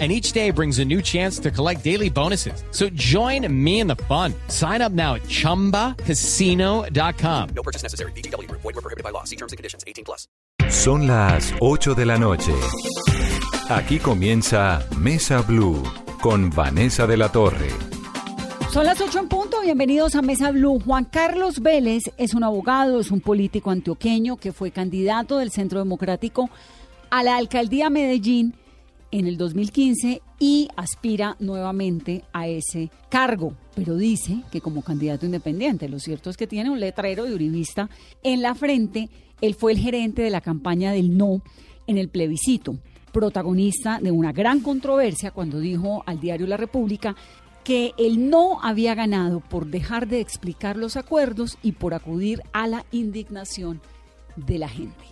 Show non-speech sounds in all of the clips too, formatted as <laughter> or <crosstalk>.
and each day brings a new chance to collect daily bonuses. So join me in the fun. Sign up now at ChumbaCasino.com. No purchase necessary. BGW. Void were prohibited by law. See terms and conditions. 18 plus. Son las 8 de la noche. Aquí comienza Mesa Blue con Vanessa de la Torre. Son las 8 en punto, bienvenidos a Mesa Blue. Juan Carlos Vélez es un abogado, es un político antioqueño que fue candidato del Centro Democrático a la alcaldía Medellín en el 2015 y aspira nuevamente a ese cargo, pero dice que como candidato independiente. Lo cierto es que tiene un letrero de uribista en la frente. Él fue el gerente de la campaña del no en el plebiscito, protagonista de una gran controversia cuando dijo al diario La República que el no había ganado por dejar de explicar los acuerdos y por acudir a la indignación de la gente.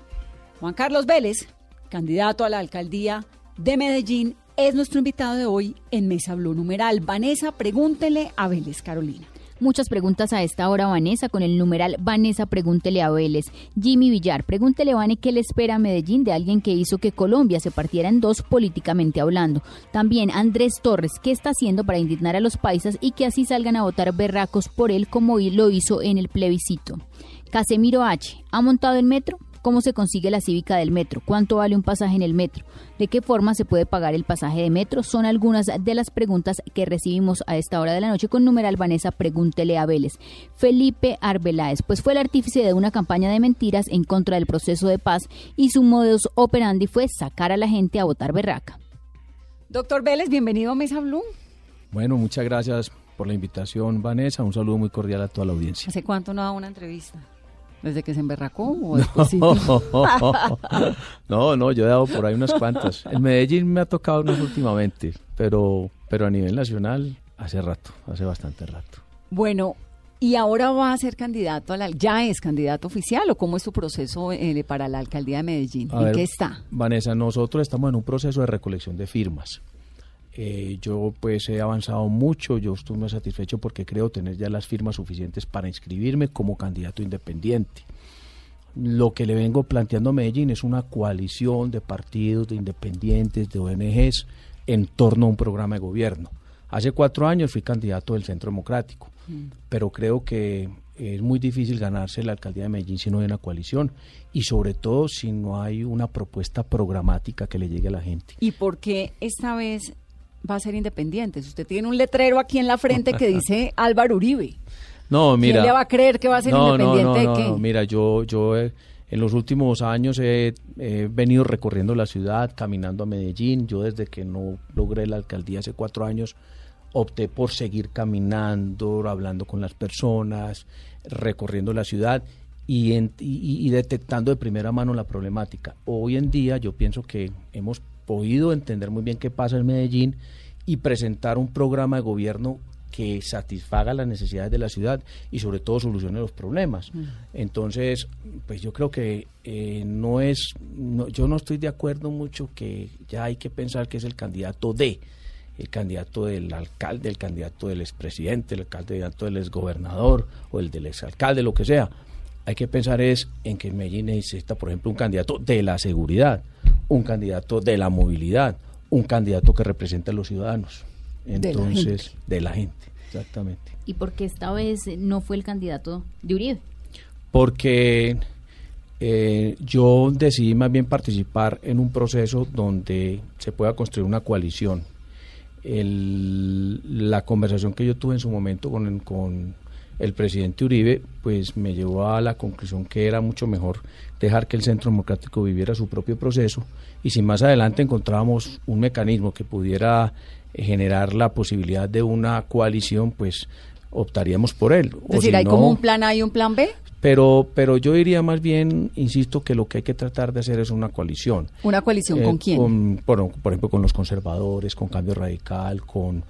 Juan Carlos Vélez, candidato a la alcaldía de Medellín es nuestro invitado de hoy en Mesa Blue Numeral. Vanessa, pregúntele a Vélez Carolina. Muchas preguntas a esta hora, Vanessa, con el numeral Vanessa, pregúntele a Vélez. Jimmy Villar, pregúntele, Vane, qué le espera a Medellín de alguien que hizo que Colombia se partiera en dos políticamente hablando. También Andrés Torres, ¿qué está haciendo para indignar a los paisas y que así salgan a votar berracos por él como lo hizo en el plebiscito? Casemiro H, ¿ha montado el metro? ¿Cómo se consigue la cívica del metro? ¿Cuánto vale un pasaje en el metro? ¿De qué forma se puede pagar el pasaje de metro? Son algunas de las preguntas que recibimos a esta hora de la noche con numeral Vanessa Pregúntele a Vélez. Felipe Arbeláez, pues fue el artífice de una campaña de mentiras en contra del proceso de paz y su modus operandi fue sacar a la gente a votar berraca. Doctor Vélez, bienvenido a Mesa Blue. Bueno, muchas gracias por la invitación, Vanessa. Un saludo muy cordial a toda la audiencia. ¿Hace cuánto no da una entrevista? ¿Desde que se emberracó o <laughs> <laughs> no, no, yo he dado por ahí unas cuantas. En Medellín me ha tocado unas últimamente, pero, pero a nivel nacional hace rato, hace bastante rato. Bueno, ¿y ahora va a ser candidato a la... ¿Ya es candidato oficial o cómo es su proceso eh, para la alcaldía de Medellín? ¿En qué está? Vanessa, nosotros estamos en un proceso de recolección de firmas. Eh, yo pues he avanzado mucho, yo estoy muy satisfecho porque creo tener ya las firmas suficientes para inscribirme como candidato independiente. Lo que le vengo planteando a Medellín es una coalición de partidos, de independientes, de ONGs en torno a un programa de gobierno. Hace cuatro años fui candidato del Centro Democrático, mm. pero creo que es muy difícil ganarse la alcaldía de Medellín si no hay una coalición y sobre todo si no hay una propuesta programática que le llegue a la gente. ¿Y por qué esta vez va a ser independiente. Usted tiene un letrero aquí en la frente que <laughs> dice Álvaro Uribe. No, mira. ¿Quién le va a creer que va a ser independiente no, no, no, mira, yo, yo en los últimos años he, venido recorriendo la ciudad, caminando a Medellín. Yo desde que no logré la alcaldía hace cuatro años, opté por seguir caminando, hablando con las personas, recorriendo la ciudad y, y, detectando de primera mano la problemática. Hoy en día yo pienso que hemos podido entender muy bien qué pasa en Medellín y presentar un programa de gobierno que satisfaga las necesidades de la ciudad y sobre todo solucione los problemas. Mm. Entonces, pues yo creo que eh, no es, yo no estoy de acuerdo mucho que ya hay que pensar que es el candidato de, el candidato del alcalde, el candidato del expresidente, el candidato del exgobernador o el del exalcalde, lo que sea. Hay que pensar es en que Medellín necesita, por ejemplo, un candidato de la seguridad, un candidato de la movilidad, un candidato que represente a los ciudadanos. Entonces, de la gente, exactamente. ¿Y por qué esta vez no fue el candidato de Uribe? Porque eh, yo decidí más bien participar en un proceso donde se pueda construir una coalición. la conversación que yo tuve en su momento con, con el presidente Uribe, pues me llevó a la conclusión que era mucho mejor dejar que el Centro Democrático viviera su propio proceso y si más adelante encontrábamos un mecanismo que pudiera eh, generar la posibilidad de una coalición, pues optaríamos por él. Es decir, ¿hay como un plan A y un plan B? Pero, pero yo diría más bien, insisto, que lo que hay que tratar de hacer es una coalición. ¿Una coalición con eh, quién? por, ejemplo, con los conservadores, con Cambio Radical, con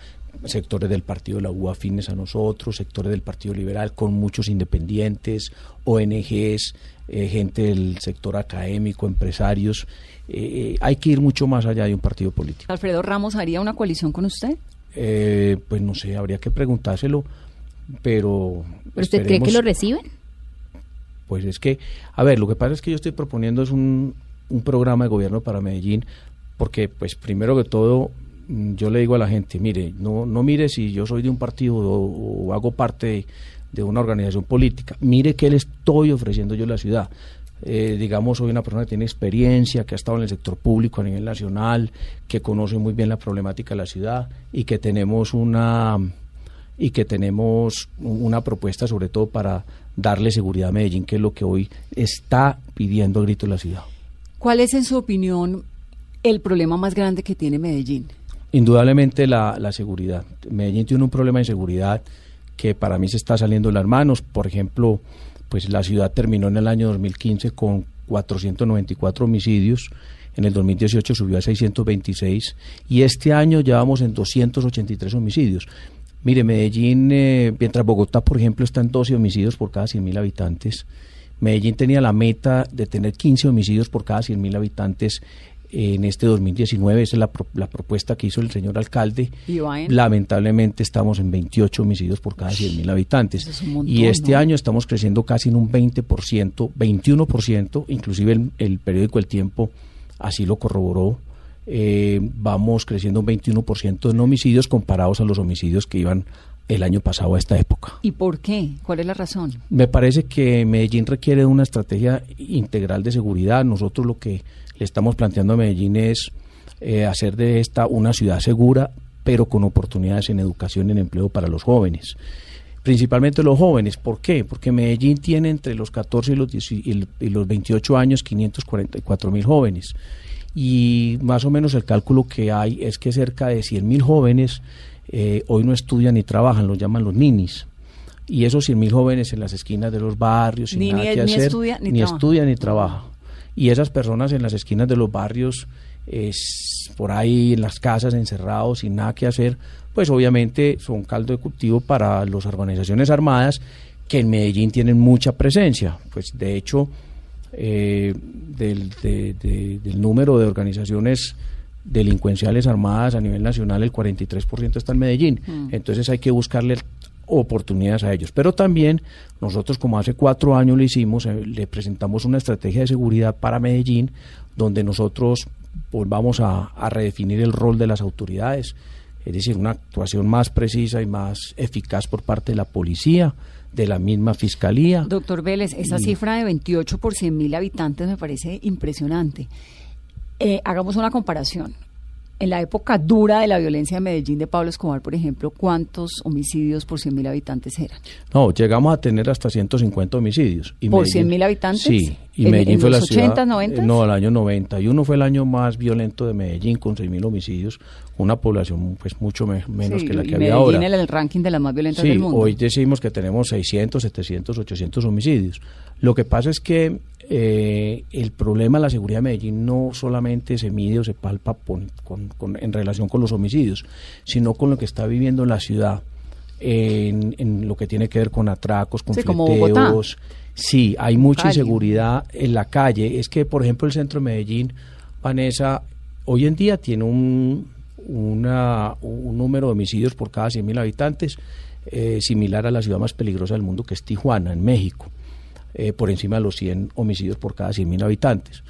sectores del partido de la U afines a nosotros, sectores del Partido Liberal con muchos independientes, ONGs, eh, gente del sector académico, empresarios. Eh, hay que ir mucho más allá de un partido político. ¿Alfredo Ramos haría una coalición con usted? Eh, pues no sé, habría que preguntárselo, pero... ¿Pero usted cree que lo reciben? Pues es que, a ver, lo que pasa es que yo estoy proponiendo es un, un programa de gobierno para Medellín, porque pues primero que todo yo le digo a la gente, mire, no, no mire si yo soy de un partido o, hago parte de, de una organización política. Mire qué le estoy ofreciendo yo a la ciudad. Eh, digamos, soy una persona que tiene experiencia, que ha estado en el sector público a nivel nacional, que conoce muy bien la problemática de la ciudad y que tenemos una y que tenemos una propuesta sobre todo para darle seguridad a Medellín, que es lo que hoy está pidiendo a grito la ciudad. ¿Cuál es, en su opinión, el problema más grande que tiene Medellín? Indudablemente la, la seguridad. Medellín tiene un problema de seguridad que para mí se está saliendo de las manos. Por ejemplo, pues la ciudad terminó en el año 2015 con 494 homicidios, en el 2018 subió a 626 y este año ya vamos en 283 homicidios. Mire, Medellín, eh, mientras Bogotá, por ejemplo, está en 12 homicidios por cada 100.000 habitantes, Medellín tenía la meta de tener 15 homicidios por cada 100.000 habitantes en este 2019. Esa es la, pro- la propuesta que hizo el señor alcalde. Lamentablemente estamos en 28 homicidios por cada 100.000 habitantes. Es montón, y este ¿no? año estamos creciendo casi en un 20%, 21%, inclusive el, el periódico El Tiempo así lo corroboró. Eh, vamos creciendo un 21% en homicidios comparados a los homicidios que iban el año pasado a esta época. ¿Y por qué? ¿Cuál es la razón? Me parece que Medellín requiere una estrategia integral de seguridad. Nosotros lo que le estamos planteando a Medellín es eh, hacer de esta una ciudad segura, pero con oportunidades en educación y en empleo para los jóvenes. Principalmente los jóvenes. ¿Por qué? Porque Medellín tiene entre los 14 y los, 10 y los 28 años 544 mil jóvenes. Y más o menos el cálculo que hay es que cerca de 100 mil jóvenes eh, hoy no estudian ni trabajan, los llaman los ninis. Y esos 100 mil jóvenes en las esquinas de los barrios, sin Ni- nada ni- que ni hacer, estudia ni trabaja. estudia ni trabaja. Y esas personas en las esquinas de los barrios, es, por ahí en las casas encerrados, sin nada que hacer, pues obviamente son caldo de cultivo para las organizaciones armadas que en Medellín tienen mucha presencia. Pues de hecho, eh, del, de- de- del número de organizaciones delincuenciales armadas a nivel nacional, el 43% está en Medellín. Entonces hay que buscarle oportunidades a ellos. Pero también nosotros, como hace cuatro años lo hicimos, eh, le presentamos una estrategia de seguridad para Medellín, donde nosotros pues, vamos a, a redefinir el rol de las autoridades, es decir, una actuación más precisa y más eficaz por parte de la policía, de la misma fiscalía. Doctor Vélez, esa Y- cifra de 28 por 100 mil habitantes me parece impresionante. Eh, hagamos una comparación. En la época dura de la violencia de Medellín de Pablo Escobar, por ejemplo, ¿cuántos homicidios por 100 mil habitantes eran? No, llegamos a tener hasta 150 homicidios. Y ¿Por Medellín- 100.000 habitantes? Sí, y ¿En- Medellín en fue los la ciudad... 80s, 90s? eh, No, el año 91 fue el año más violento de Medellín, con 6.000 homicidios, una población pues mucho me- menos Sí, que la y que había Medellín ahora. en el ranking de las más violentas Sí, del mundo. hoy decimos que tenemos 600, 700, 800 homicidios. Lo que pasa es que eh, el problema de la seguridad de Medellín no solamente se mide o se palpa pon- con- con- en relación con los homicidios, sino con lo que está viviendo la ciudad en, en lo que tiene que ver con atracos, con Sí, fleteos. Sí, hay mucha inseguridad en la calle. Es que, por ejemplo, el centro de Medellín, Vanessa, hoy en día tiene un, una- un número de homicidios por cada 100.000 habitantes eh, similar a la ciudad más peligrosa del mundo, que es Tijuana, en México, eh, por encima de los 100 homicidios por cada 100.000 habitantes.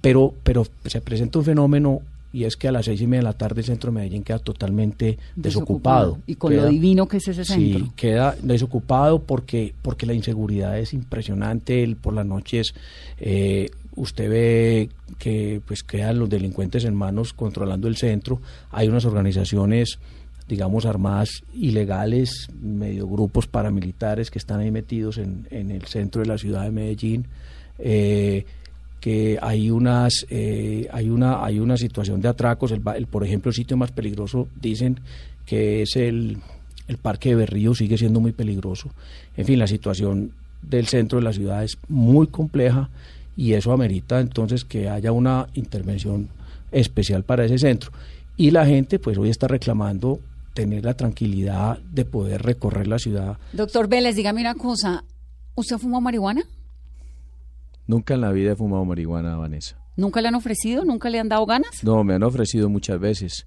Pero, pero se presenta un fenómeno y es que a las seis y media de la tarde el centro de Medellín queda totalmente desocupado. Y con lo divino que es ese centro. Sí, queda desocupado porque, porque la inseguridad es impresionante. El, por las noches eh, usted ve que pues quedan los delincuentes en manos controlando el centro. Hay unas organizaciones, digamos, armadas ilegales, medio grupos paramilitares que están ahí metidos en, en el centro de la ciudad de Medellín. Eh, que hay unas eh, hay una hay una situación de atracos el, el, por ejemplo el sitio más peligroso dicen que es el el parque de Berrío sigue siendo muy peligroso en fin la situación del centro de la ciudad es muy compleja y eso amerita entonces que haya una intervención especial para ese centro y la gente pues hoy está reclamando tener la tranquilidad de poder recorrer la ciudad. Doctor Vélez, dígame una cosa. ¿Usted fumó marihuana? Nunca en la vida he fumado marihuana, Vanessa. ¿Nunca le han ofrecido? ¿Nunca le han dado ganas? No, me han ofrecido muchas veces.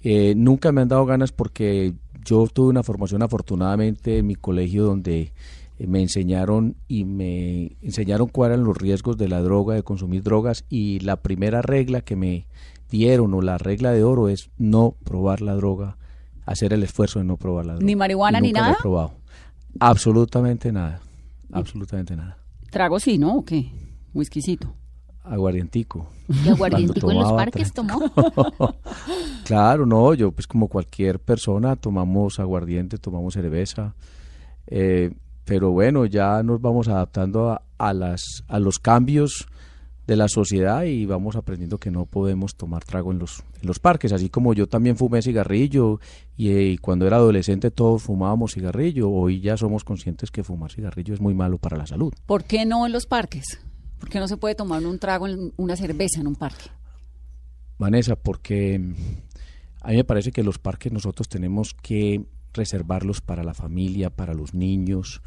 Eh, nunca me han dado ganas porque yo tuve una formación afortunadamente en mi colegio donde eh, me enseñaron y me enseñaron cuáles eran los riesgos de la droga, de consumir drogas y la primera regla que me dieron o la regla de oro es no probar la droga, hacer el esfuerzo de no probar la droga. ¿Ni marihuana ni nada? he probado. Absolutamente nada. Absolutamente nada. Trago sí, ¿no? ¿O qué? Whiskycito. Aguardientico. ¿Y aguardientico en los parques tomó? <laughs> Claro, no, yo pues como cualquier persona tomamos aguardiente, tomamos cerveza, eh, pero bueno, ya nos vamos adaptando a, a las, a los cambios de la sociedad y vamos aprendiendo que no podemos tomar trago en los, en los parques, así como yo también fumé cigarrillo y, eh, y cuando era adolescente todos fumábamos cigarrillo, hoy ya somos conscientes que fumar cigarrillo es muy malo para la salud. ¿Por qué no en los parques? ¿Por qué no se puede tomar un trago, en una cerveza en un parque? Vanessa, porque mm, a mí me parece que los parques nosotros tenemos que reservarlos para la familia, para los niños,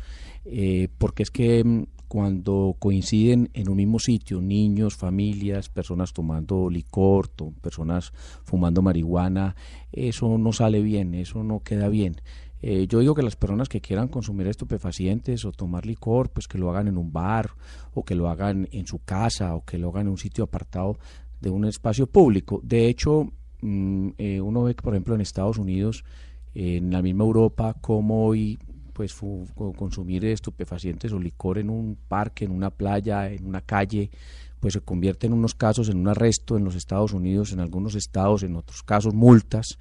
eh, porque es que mm, cuando coinciden en un mismo sitio, niños, familias, personas tomando licor, personas fumando marihuana, eso no sale bien, eso no queda bien. Eh, yo digo que las personas que quieran consumir estupefacientes o tomar licor, pues que lo hagan en un bar o que lo hagan en su casa o que lo hagan en un sitio apartado de un espacio público. De hecho, mm, eh, uno ve que, por ejemplo, en Estados Unidos, en la misma Europa, como hoy pues consumir estupefacientes o licor en un parque, en una playa, en una calle, pues se convierte en unos casos en un arresto en los Estados Unidos, en algunos estados, en otros casos multas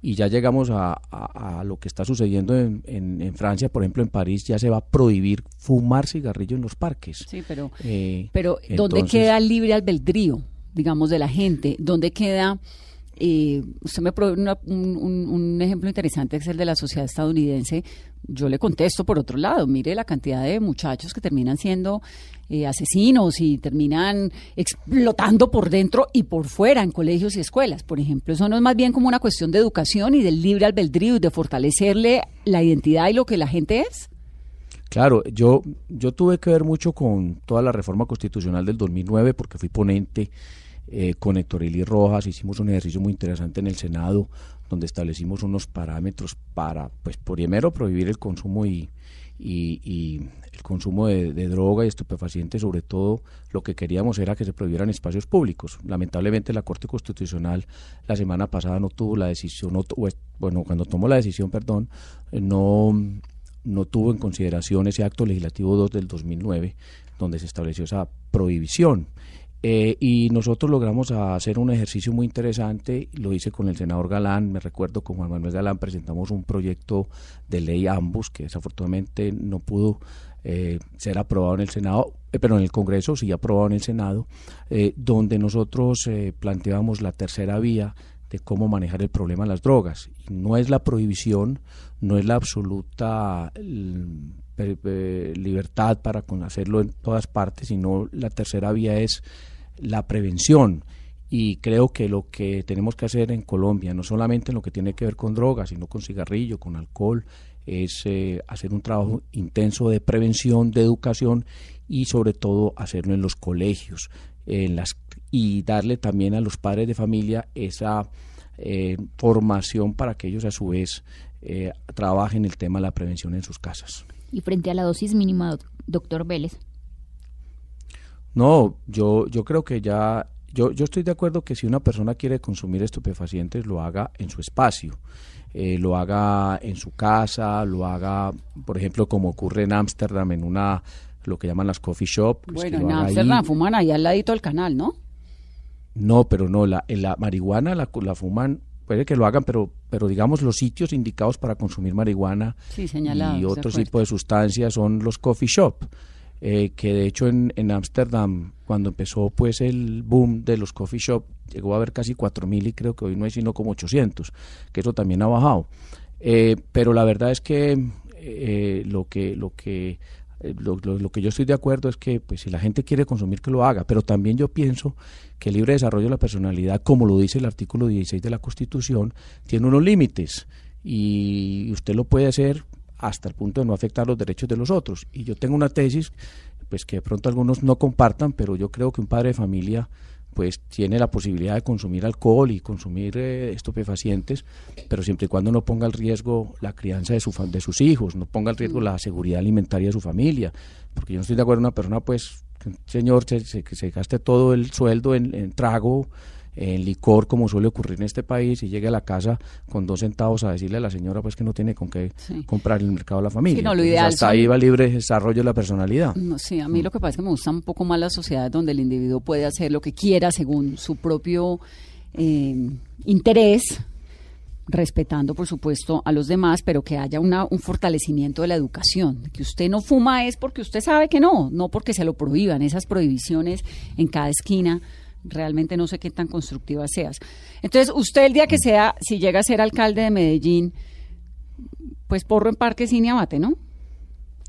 y ya llegamos a, a- a lo que está sucediendo en, en- en Francia, por ejemplo en París ya se va a prohibir fumar cigarrillo en los parques. Sí, pero, Eh, pero ¿dónde entonces- queda el libre albedrío, digamos, de la gente? ¿Dónde queda... eh, usted me provee una- un, ejemplo interesante que es el de la sociedad estadounidense. Yo le contesto por otro lado. Mire la cantidad de muchachos que terminan siendo eh, asesinos y terminan explotando por dentro y por fuera en colegios y escuelas, por ejemplo. Eso no es más bien como una cuestión de educación y del libre albedrío y de fortalecerle la identidad y lo que la gente es. Claro, yo, yo tuve que ver mucho con toda la reforma constitucional del 2009 porque fui ponente eh, con Héctor Eli Rojas, hicimos un ejercicio muy interesante en el Senado donde establecimos unos parámetros para, pues, primero prohibir el consumo y, el consumo de, droga y estupefacientes, sobre todo lo que queríamos era que se prohibieran espacios públicos. Lamentablemente la Corte Constitucional la semana pasada no tuvo la decisión, no bueno, cuando tomó la decisión, perdón, eh, no no tuvo en consideración ese acto legislativo 2 del 2009, donde se estableció esa prohibición. Eh, y nosotros logramos hacer un ejercicio muy interesante, lo hice con el senador Galán, me recuerdo con Juan Manuel Galán presentamos un proyecto de ley ambos que desafortunadamente no pudo eh, ser aprobado en el Senado, eh, pero en el Congreso sí aprobado en el Senado, eh, donde nosotros eh, planteamos la tercera vía de cómo manejar el problema de las drogas. No es la prohibición, no es la absoluta mm, eh, libertad para hacerlo en todas partes, sino la tercera vía es la prevención. Y creo que lo que tenemos que hacer en Colombia, no solamente en lo que tiene que ver con drogas, sino con cigarrillo, con alcohol, es eh, hacer un trabajo intenso de prevención, de educación y sobre todo hacerlo en los colegios en las, y darle también a los padres de familia esa eh, formación para que ellos a su vez eh, trabajen el tema de la prevención en sus casas. Y frente a la dosis mínima, doc- doctor Vélez. No, yo, yo creo que ya, yo, yo estoy de acuerdo que si una persona quiere consumir estupefacientes, lo haga en su espacio, eh, lo haga en su casa, lo haga, por ejemplo, como ocurre en Ámsterdam, en una, lo que llaman las coffee shop. pues, que Bueno, en. Amsterdam fuman ahí al ladito del canal, ¿no? No, pero no, la, la marihuana la, la fuman, puede que lo hagan, pero, pero digamos los sitios indicados para consumir marihuana Sí, y otro tipo de sustancias son los coffee shop, eh, que de hecho en en Ámsterdam, cuando empezó pues el boom de los coffee shop, llegó a haber casi 4.000 y creo que hoy no hay sino como 800, que eso también ha bajado. Eh, pero la verdad es que eh, lo que lo que eh, lo, lo- lo que yo estoy de acuerdo es que pues si la gente quiere consumir que lo haga, pero también yo pienso que el libre desarrollo de la personalidad, como lo dice el artículo 16 de la Constitución, tiene unos límites y usted lo puede hacer hasta el punto de no afectar los derechos de los otros. Y yo tengo una tesis, pues que de pronto algunos no compartan, pero yo creo que un padre de familia pues tiene la posibilidad de consumir alcohol y consumir eh, estupefacientes, pero siempre y cuando no ponga en riesgo la crianza de, su, de sus hijos, no ponga en riesgo la seguridad alimentaria de su familia, porque yo no estoy de acuerdo con una persona, pues, que un señor se, se, que se gaste todo el sueldo en, en trago, en licor, como suele ocurrir en este país, y llegue a la casa con dos centavos a decirle a la señora pues que no tiene con qué Sí. comprar en el mercado de la familia. Sí, no, lo ideal hasta ahí va libre desarrollo de la personalidad. No, sí, a mí lo que pasa es que me gustan un poco más las sociedades donde el individuo puede hacer lo que quiera según su propio eh, interés, respetando, por supuesto, a los demás, pero que haya una, un fortalecimiento de la educación. Que usted no fuma es porque usted sabe que no, no porque se lo prohíban. Esas prohibiciones en cada esquina, realmente no sé qué tan constructivas seas. Entonces, usted el día que sea, si llega a ser alcalde de Medellín, pues porro en Parque Cine Abate, ¿no?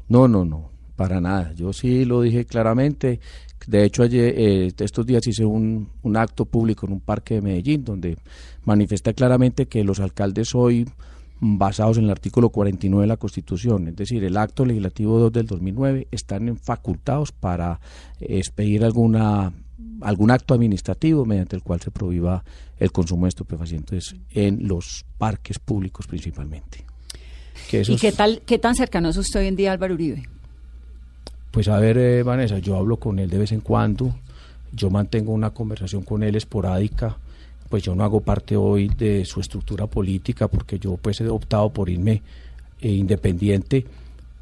No, no, no, para nada. Yo sí lo dije claramente. De hecho, ayer, eh, estos días hice un, un acto público en un parque de Medellín donde manifesté claramente que los alcaldes hoy, basados en el artículo 49 de la Constitución, es decir, el acto legislativo 2 del 2009, están facultados para eh, expedir alguna algún acto administrativo mediante el cual se prohíba el consumo de estupefacientes en los parques públicos principalmente. Que eso ¿Y qué tal, qué tan cercano es usted hoy en día Álvaro Uribe? Pues a ver, eh, Vanessa, yo hablo con él de vez en cuando, yo mantengo una conversación con él esporádica, pues yo no hago parte hoy de su estructura política porque yo pues he optado por irme eh, independiente,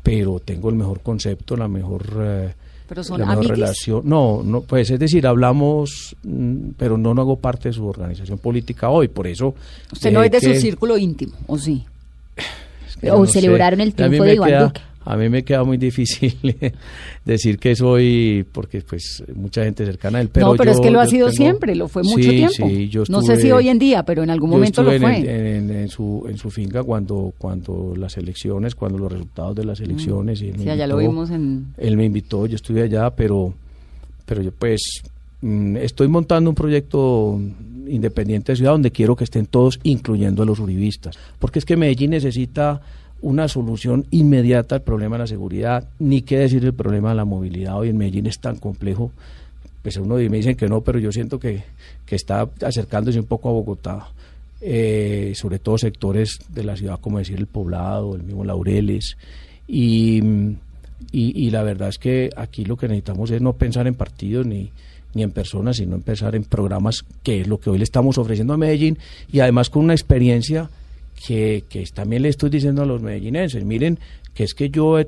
pero tengo el mejor concepto, la mejor, eh, Pero son relación. No, no, pues es decir, hablamos, mm, pero no, no hago parte de su organización política hoy, por eso... Usted no eh, es de que- su círculo íntimo, ¿o sí? <sighs> que O no sé. celebraron el triunfo de Iván queda- Duque. A mí me queda muy <laughs> difícil decir que soy, porque pues mucha gente cercana a él, pero no, pero yo- es que lo ha sido tengo- siempre, lo fue mucho Sí, tiempo. sí, yo no sé si estuve- hoy en día, pero en algún momento lo estuve fue. en, en- en su, en su finca cuando, cuando las elecciones, cuando los resultados de las elecciones. y él me Mm. Sí, allá lo invitó. vimos en... Él me invitó, yo estuve allá, pero, pero yo pues mm, estoy montando un proyecto independiente de ciudad donde quiero que estén todos, incluyendo a los uribistas. Porque es que Medellín necesita una solución inmediata al problema de la seguridad, ni qué decir el problema de la movilidad. Hoy en Medellín es tan complejo. Pues uno me dicen que no, pero yo siento que, que está acercándose un poco a Bogotá. eh, sobre todo sectores de la ciudad, como decir el poblado, el mismo Laureles. Y, y, y la verdad es que aquí lo que necesitamos es no pensar en partidos ni, ni en personas, sino en pensar en programas, que es lo que hoy le estamos ofreciendo a Medellín, y además con una experiencia que, también le estoy diciendo a los medellinenses. Miren, que es que yo he,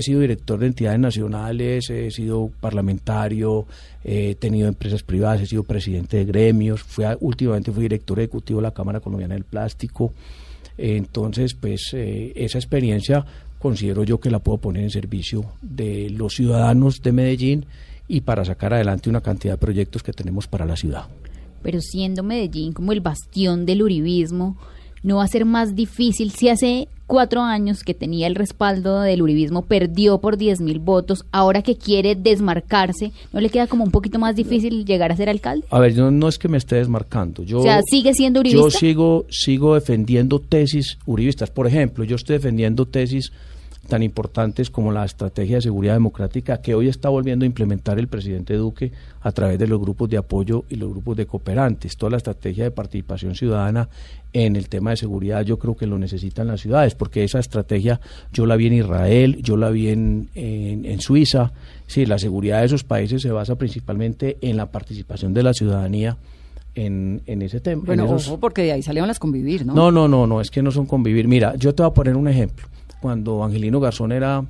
sido director de entidades nacionales, he sido parlamentario, he tenido empresas privadas, he sido presidente de gremios, fui últimamente fui director ejecutivo de la Cámara Colombiana del Plástico. Entonces, pues eh, esa experiencia considero yo que la puedo poner en servicio de los ciudadanos de Medellín y para sacar adelante una cantidad de proyectos que tenemos para la ciudad. Pero siendo Medellín como el bastión del uribismo, ¿no va a ser más difícil si hace cuatro años que tenía el respaldo del uribismo perdió por 10 mil votos, ahora que quiere desmarcarse, ¿no le queda como un poquito más difícil llegar a ser alcalde? A ver, yo no es que me esté desmarcando. Yo, o sea, ¿sigue siendo uribista? Yo sigo, sigo defendiendo tesis uribistas. Por ejemplo, yo estoy defendiendo tesis tan importantes como la estrategia de seguridad democrática que hoy está volviendo a implementar el presidente Duque a través de los grupos de apoyo y los grupos de cooperantes. Toda la estrategia de participación ciudadana en el tema de seguridad yo creo que lo necesitan las ciudades porque esa estrategia yo la vi en Israel, yo la vi en, en, en Suiza. Sí, la seguridad de esos países se basa principalmente en la participación de la ciudadanía en, en ese tema. en Bueno, esos- ojo, porque de ahí salieron las convivir, ¿no? no, no, no, no, es que no son convivir. Mira, yo te voy a poner un ejemplo. Cuando Angelino Garzón era,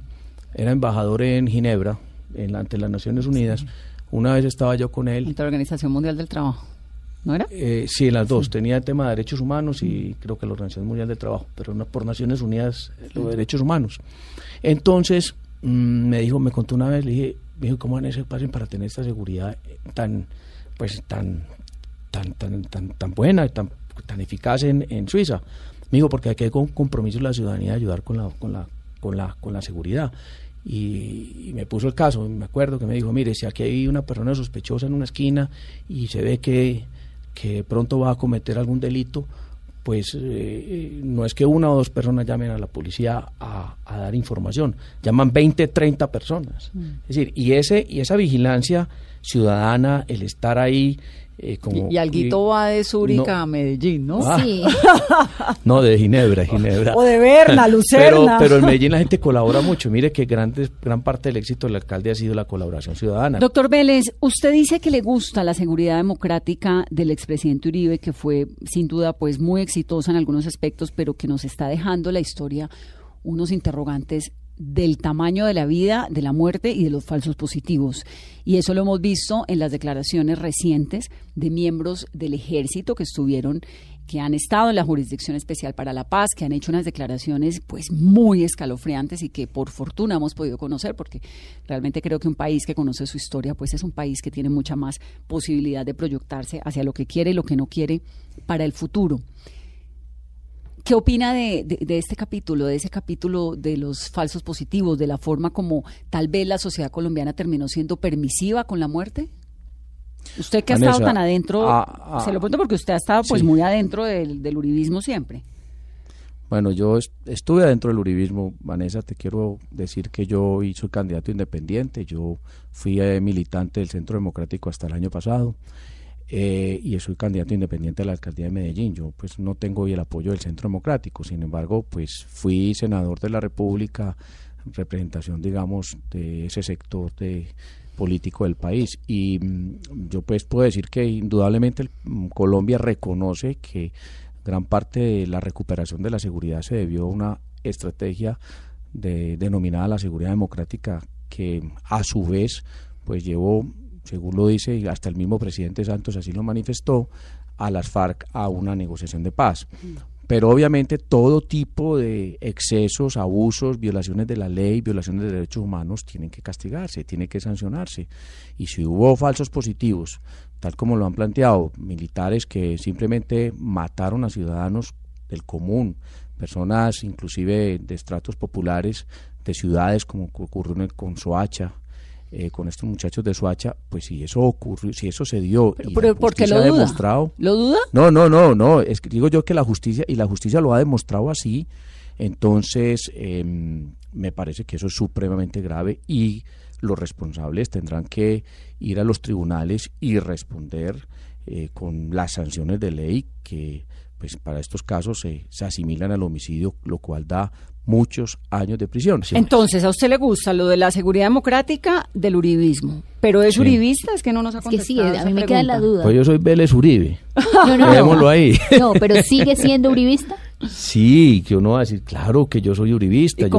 era embajador en Ginebra, en ante las Naciones Unidas, una vez estaba yo con él. Ante la Organización Mundial del Trabajo, ¿no era? Eh, sí, en las dos. Tenía el tema de derechos humanos y creo que la Organización Mundial del Trabajo, pero no por Naciones Unidas, eh, los derechos humanos. Entonces, mm, me dijo, me contó una vez, le dije, me dijo, ¿cómo van a hacer pasen para tener esta seguridad eh, tan, pues, tan, tan, tan, tan, tan buena, tan, tan eficaz en, en Suiza? Porque aquí hay un compromiso de la ciudadanía de ayudar con la, con la, con la, con la seguridad. Y, y me puso el caso, me acuerdo que me dijo, mire, si aquí hay una persona sospechosa en una esquina y se ve que, que pronto va a cometer algún delito, pues eh, no es que una o dos personas llamen a la policía a, a dar información, llaman 20, 30 personas. Es decir, y, ese, y esa vigilancia ciudadana, el estar ahí eh, como... Y, y Alguito va de Zúrich no. a Medellín, ¿no? Ah. Sí. <laughs> No, de Ginebra, Ginebra. O de Berna, <laughs> Pero, Lucerna. pero en Medellín la gente colabora mucho. Mire que grandes, gran parte del éxito del alcalde ha sido la colaboración ciudadana. Doctor Vélez, usted dice que le gusta la seguridad democrática del expresidente Uribe, que fue sin duda pues muy exitosa en algunos aspectos, pero que nos está dejando la historia unos interrogantes del tamaño de la vida, de la muerte y de los falsos positivos. Y eso lo hemos visto en las declaraciones recientes de miembros del ejército que estuvieron que han estado en la Jurisdicción Especial para la Paz, que han hecho unas declaraciones pues muy escalofriantes y que por fortuna hemos podido conocer, porque realmente creo que un país que conoce su historia pues es un país que tiene mucha más posibilidad de proyectarse hacia lo que quiere y lo que no quiere para el futuro. ¿Qué opina de, de, de, este capítulo, de ese capítulo de los falsos positivos, de la forma como tal vez la sociedad colombiana terminó siendo permisiva con la muerte? Usted que ha Vanessa, estado tan adentro, ah, ah, se lo pregunto porque usted ha estado pues sí. muy adentro del, del uribismo siempre. Bueno, yo est- estuve adentro del uribismo, Vanessa, te quiero decir que yo soy candidato independiente, yo fui eh, militante del Centro Democrático hasta el año pasado eh, y soy candidato independiente a la alcaldía de Medellín. Yo pues no tengo hoy el apoyo del Centro Democrático, sin embargo, pues fui senador de la República, representación, digamos, de ese sector de político del país y mm, yo pues puedo decir que indudablemente mm, Colombia reconoce que gran parte de la recuperación de la seguridad se debió a una estrategia de, denominada la seguridad democrática que a su vez pues llevó según lo dice y hasta el mismo presidente Santos así lo manifestó a las FARC a una negociación de paz pero obviamente todo tipo de excesos, abusos, violaciones de la ley, violaciones de derechos humanos tienen que castigarse, tienen que sancionarse. Y si hubo falsos positivos, tal como lo han planteado, militares que simplemente mataron a ciudadanos del común, personas inclusive de estratos populares de ciudades como ocurrió con Soacha, eh, con estos muchachos de Soacha, pues si eso ocurrió, si eso se dio Pero, y pero la ¿por qué justicia lo ha demostrado, ¿Lo duda? no, no, no, no. Es que digo yo que la justicia, y la justicia lo ha demostrado así, entonces em, me parece que eso es supremamente grave y los responsables tendrán que ir a los tribunales y responder eh, con las sanciones de ley que pues para estos casos se, se asimilan al homicidio, lo cual da muchos años de prisión. Entonces, a usted le gusta lo de la seguridad democrática del uribismo, pero es Sí. uribista, es que no nos ha Es que sí, a mí me queda la pregunta. duda. Pues yo soy Vélez Uribe. <laughs> No, no, Dejémoslo no. ahí. <laughs> No, pero sigue siendo uribista. Sí, que uno va a decir, claro que yo soy uribista. ¿Y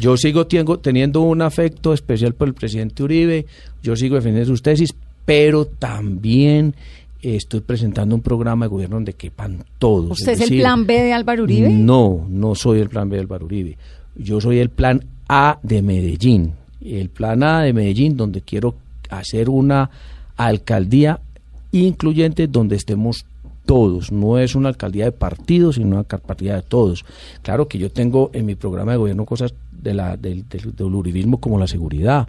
Yo, sigo tengo- teniendo un afecto especial por el presidente Uribe, yo sigo defendiendo sus tesis, pero también estoy presentando un programa de gobierno donde quepan todos. ¿Usted es el plan B de Álvaro Uribe? No, no soy el plan B de Álvaro Uribe. Yo soy el plan A de Medellín. El plan A de Medellín donde quiero hacer una alcaldía incluyente donde estemos todos. No es una alcaldía de partidos, sino una alcaldía de todos. Claro que yo tengo en mi programa de gobierno cosas de la, del, del- del uribismo como la seguridad,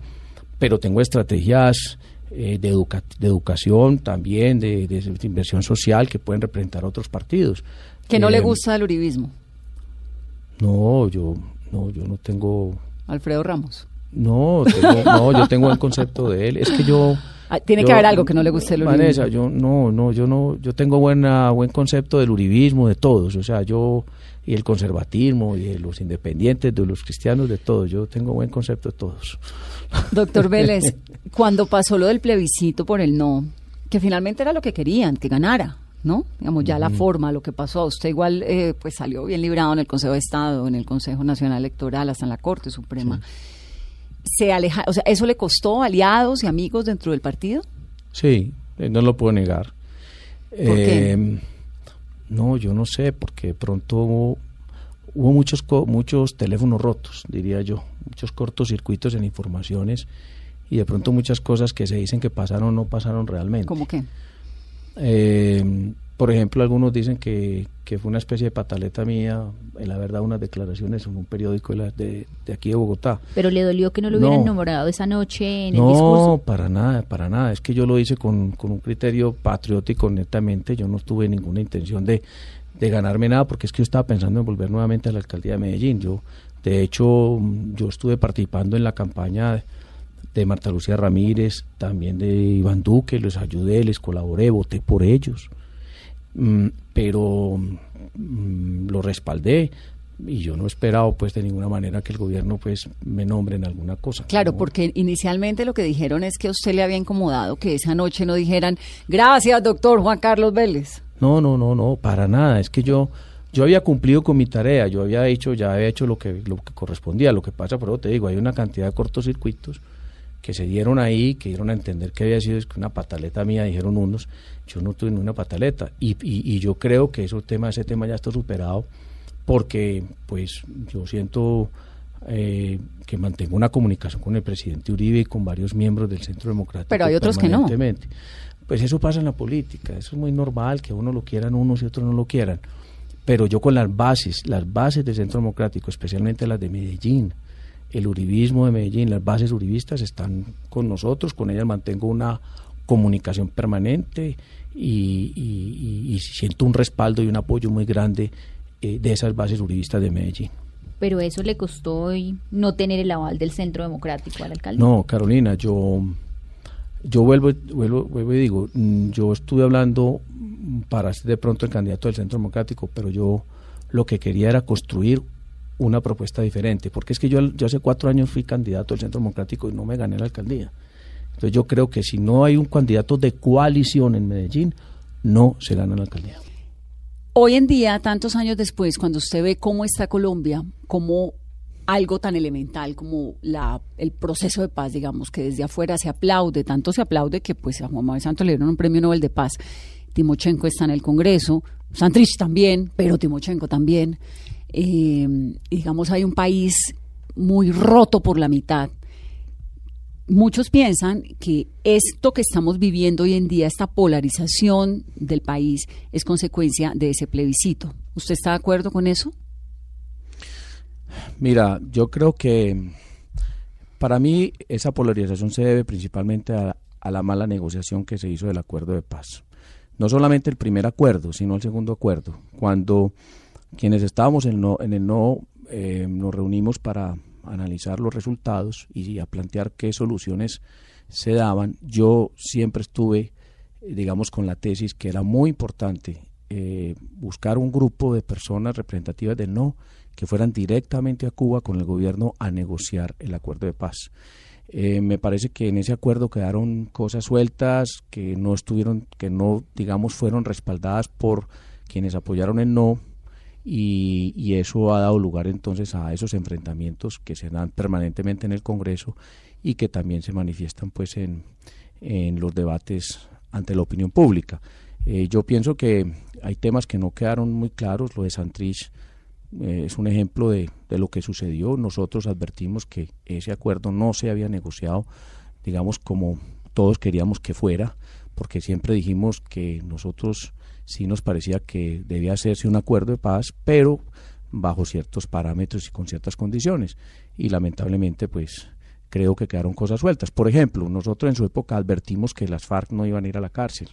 pero tengo estrategias eh, de, educa- de educación también, de, de inversión social que pueden representar a otros partidos. Que no le Eh, gusta el uribismo, no, yo no, yo no tengo, Alfredo Ramos. no, tengo- no, yo tengo el concepto de él. Es que yo Ah, Tiene yo- que haber algo que no le guste el uribismo. Vanessa, yo no, no, yo no, yo tengo buena, buen concepto del uribismo de todos, o sea, yo y el conservatismo y de los independientes, de los cristianos, de todos, yo tengo buen concepto de todos. Doctor <laughs> Vélez, cuando pasó lo del plebiscito por el no, que finalmente era lo que querían, que ganara, ¿no? Digamos, ya la forma, lo que pasó, usted igual eh, pues salió bien librado en el Consejo de Estado, en el Consejo Nacional Electoral, hasta en la Corte Suprema. Se aleja, o sea, ¿eso le costó aliados y amigos dentro del partido? Sí, eh, no lo puedo negar. ¿Por qué? No, yo no sé, porque de pronto hubo, hubo muchos muchos teléfonos rotos, diría yo, muchos cortocircuitos en informaciones y de pronto muchas cosas que se dicen que pasaron no pasaron realmente. ¿Cómo qué? Eh, por ejemplo, algunos dicen que, que fue una especie de pataleta mía, en la verdad, unas declaraciones en un periódico de, de- de aquí de Bogotá. Pero le dolió que no lo hubieran No. nombrado esa noche en el No, discurso. para nada, para nada. Es que yo lo hice con, con un criterio patriótico netamente. Yo no tuve ninguna intención de, de ganarme nada, porque es que yo estaba pensando en volver nuevamente a la alcaldía de Medellín. Yo, de hecho, yo estuve participando en la campaña de Marta Lucía Ramírez, también de Iván Duque, les ayudé, les colaboré, voté por ellos, mm, pero mm, lo respaldé y yo no he esperado pues de ninguna manera que el gobierno pues me nombre en alguna cosa. Claro, porque inicialmente lo que dijeron es que a usted le había incomodado que esa noche no dijeran gracias doctor Juan Carlos Vélez. No, no, no, no, para nada, es que yo yo había cumplido con mi tarea, yo había hecho, ya había hecho lo que lo que correspondía, lo que pasa, pero te digo, hay una cantidad de cortocircuitos que se dieron ahí, que dieron a entender que había sido una pataleta mía, dijeron unos, yo no tuve una pataleta. Y, y, yo creo que ese tema, ese tema ya está superado, porque pues yo siento eh, que mantengo una comunicación con el presidente Uribe y con varios miembros del Centro Democrático. Pero hay otros que no. Pues eso pasa en la política, eso es muy normal, que uno lo quieran unos y otros no lo quieran. Pero yo con las bases, las bases del Centro Democrático, especialmente las de Medellín, el uribismo de Medellín, las bases uribistas están con nosotros, con ellas mantengo una comunicación permanente y, siento un respaldo y un apoyo muy grande eh, de esas bases uribistas de Medellín. Pero eso le costó hoy no tener el aval del Centro Democrático al alcalde. No, Carolina, yo yo vuelvo, vuelvo, vuelvo y digo, mm, yo estuve hablando para ser de pronto el candidato del Centro Democrático, pero yo lo que quería era construir una propuesta diferente, porque es que yo, yo hace cuatro años fui candidato del Centro Democrático y no me gané la alcaldía. Entonces yo creo que si no hay un candidato de coalición en Medellín, no se gana la alcaldía. Hoy en día, tantos años después, cuando usted ve cómo está Colombia, como algo tan elemental como la, el proceso de paz, digamos, que desde afuera se aplaude, tanto se aplaude que pues a Juan Manuel Santos le dieron un premio Nobel de Paz. Timochenko está en el Congreso, Santrich también, pero Timochenko también. Eh, digamos, hay un país muy roto por la mitad. Muchos piensan que esto que estamos viviendo hoy en día, esta polarización del país, es consecuencia de ese plebiscito. ¿Usted está de acuerdo con eso? Mira, yo creo que para mí esa polarización se debe principalmente a, a la mala negociación que se hizo del acuerdo de paz. No solamente el primer acuerdo, sino el segundo acuerdo. Cuando quienes estábamos en, el no eh, nos reunimos para analizar los resultados y a plantear qué soluciones se daban. Yo siempre estuve, digamos, con la tesis que era muy importante eh, buscar un grupo de personas representativas del no que fueran directamente a Cuba con el gobierno a negociar el acuerdo de paz. Eh, me parece que en ese acuerdo quedaron cosas sueltas que no estuvieron, que no, digamos, fueron respaldadas por quienes apoyaron el no y, eso ha dado lugar entonces a esos enfrentamientos que se dan permanentemente en el Congreso y que también se manifiestan pues en, en los debates ante la opinión pública. Eh, yo pienso que hay temas que no quedaron muy claros, lo de Santrich eh, es un ejemplo de, de lo que sucedió. Nosotros advertimos que ese acuerdo no se había negociado, digamos, como todos queríamos que fuera, porque siempre dijimos que nosotros sí nos parecía que debía hacerse un acuerdo de paz, pero bajo ciertos parámetros y con ciertas condiciones. Y lamentablemente, pues creo que quedaron cosas sueltas. Por ejemplo, nosotros en su época advertimos que las FARC no iban a ir a la cárcel.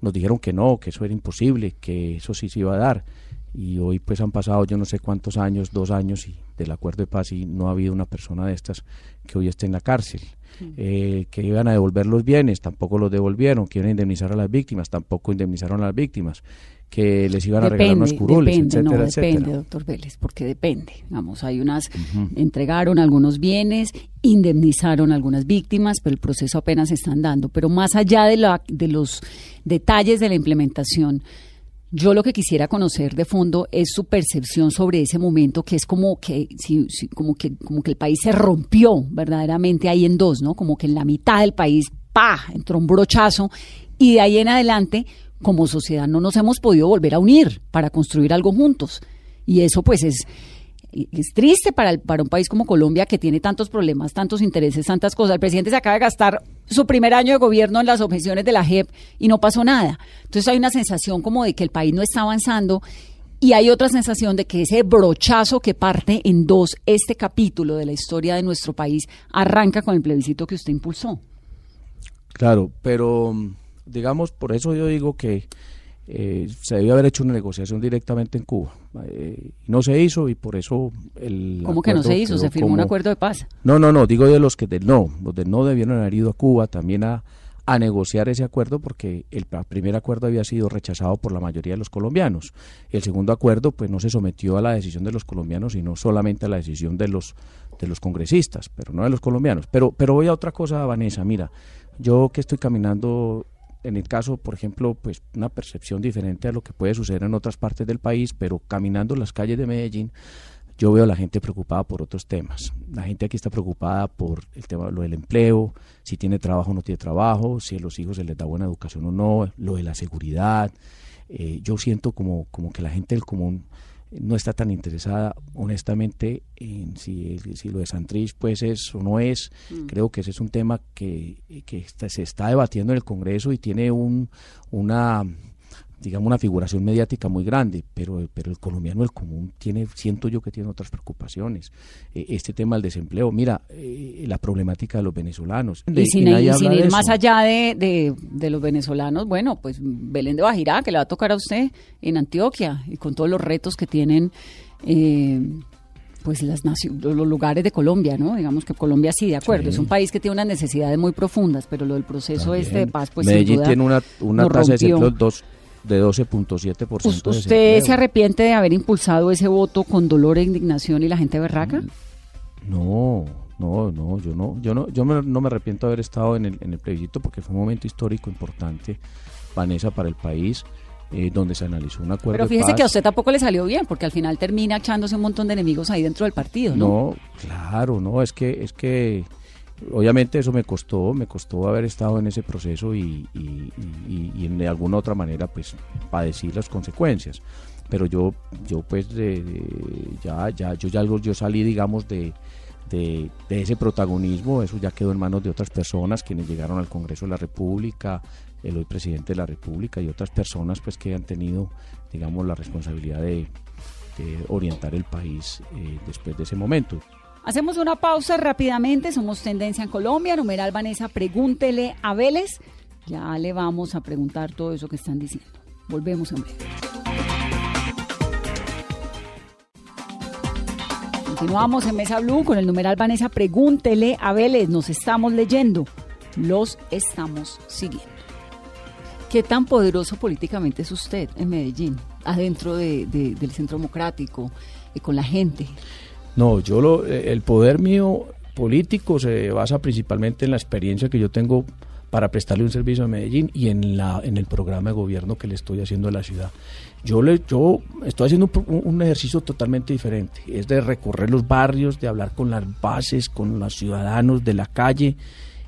Nos dijeron que no, que eso era imposible, que eso sí se iba a dar. Y hoy pues han pasado yo no sé cuántos años, dos años y del acuerdo de paz y no ha habido una persona de estas que hoy esté en la cárcel. Eh, que iban a devolver los bienes, tampoco los devolvieron, que iban a indemnizar a las víctimas, tampoco indemnizaron a las víctimas, que les iban a regalar unos curules, depende, etcétera, no, Depende, doctor Vélez, porque depende. Vamos, hay unas, entregaron algunos bienes, indemnizaron algunas víctimas, pero el proceso apenas está andando. Pero más allá de, la, de los detalles de la implementación, yo lo que quisiera conocer de fondo es su percepción sobre ese momento, que es como que, como que, como que el país se rompió verdaderamente ahí en dos, ¿no? Como que en la mitad del país, ¡pa! entró un brochazo y de ahí en adelante, como sociedad, no nos hemos podido volver a unir para construir algo juntos. Y eso pues es, es triste para, para un país como Colombia que tiene tantos problemas, tantos intereses, tantas cosas. El presidente se acaba de gastar su primer año de gobierno en las objeciones de la JEP y no pasó nada. Entonces hay una sensación como de que el país no está avanzando y hay otra sensación de que ese brochazo que parte en dos este capítulo de la historia de nuestro país arranca con el plebiscito que usted impulsó. Claro, pero digamos, por eso yo digo que eh, se debió haber hecho una negociación directamente en Cuba. Eh, no se hizo y por eso el... ¿Cómo que no se hizo? Se firmó un acuerdo de paz. No, no, no, digo de los que del no, los del no debieron haber ido a Cuba también a, a negociar ese acuerdo porque el primer acuerdo había sido rechazado por la mayoría de los colombianos. El segundo acuerdo pues no se sometió a la decisión de los colombianos, sino solamente a la decisión de los de los congresistas, pero no de los colombianos. Pero pero voy a otra cosa, Vanessa, mira, yo que estoy caminando en el caso, por ejemplo, pues una percepción diferente a lo que puede suceder en otras partes del país, pero caminando las calles de Medellín, yo veo a la gente preocupada por otros temas. La gente aquí está preocupada por el tema lo del empleo, si tiene trabajo o no tiene trabajo, si a los hijos se les da buena educación o no, lo de la seguridad. Eh, yo siento como, como que la gente del común no está tan interesada honestamente en si, si lo de Santrich pues es o no es. Mm. Creo que ese es un tema que, que se está debatiendo en el Congreso y tiene un, una digamos, una figuración mediática muy grande, pero, pero el colombiano, el común, tiene, siento yo que tiene otras preocupaciones. Eh, este tema del desempleo, mira, eh, la problemática de los venezolanos. y sin, ir más allá de, de, los venezolanos, bueno, pues Belén de Bajirá, que le va a tocar a usted en Antioquia, y con todos los retos que tienen. Eh, pues las los lugares de Colombia, ¿no? Digamos que Colombia sí, de acuerdo, es un país que tiene unas necesidades muy profundas, pero lo del proceso este de paz, pues Medellín tiene una, una tasa de desempleo dos de 12.7%. ¿Usted se arrepiente de haber impulsado ese voto con dolor e indignación y la gente berraca? No, no, no, yo no, yo no, yo no me arrepiento de haber estado en el, en el plebiscito porque fue un momento histórico importante, Vanessa, para el país. Eh, donde se analizó un acuerdo. Pero fíjese que a usted tampoco le salió bien, porque al final termina echándose un montón de enemigos ahí dentro del partido, ¿no? No, claro, no, es que, es que obviamente eso me costó, me costó haber estado en ese proceso y, y, de alguna otra manera pues padecí las consecuencias. Pero yo, yo pues ya, ya, yo ya yo salí digamos de, de, ese protagonismo, eso ya quedó en manos de otras personas quienes llegaron al Congreso de la República, el hoy presidente de la República y otras personas pues que han tenido digamos la responsabilidad de, orientar el país eh, después de ese momento. Hacemos una pausa rápidamente, somos Tendencia en Colombia, numeral Vanessa, pregúntele a Vélez. Ya le vamos a preguntar todo eso que están diciendo. Volvemos en breve. Continuamos en Mesa Blue con el numeral Vanessa, pregúntele a Vélez, nos estamos leyendo, los estamos siguiendo. ¿Qué tan poderoso políticamente es usted en Medellín, adentro del Centro Democrático, y con la gente? No, yo lo, eh, el poder mío político se basa principalmente en la experiencia que yo tengo para prestarle un servicio a Medellín y en la en el programa de gobierno que le estoy haciendo a la ciudad. Yo le yo estoy haciendo un, ejercicio totalmente diferente, es de recorrer los barrios, de hablar con las bases, con los ciudadanos de la calle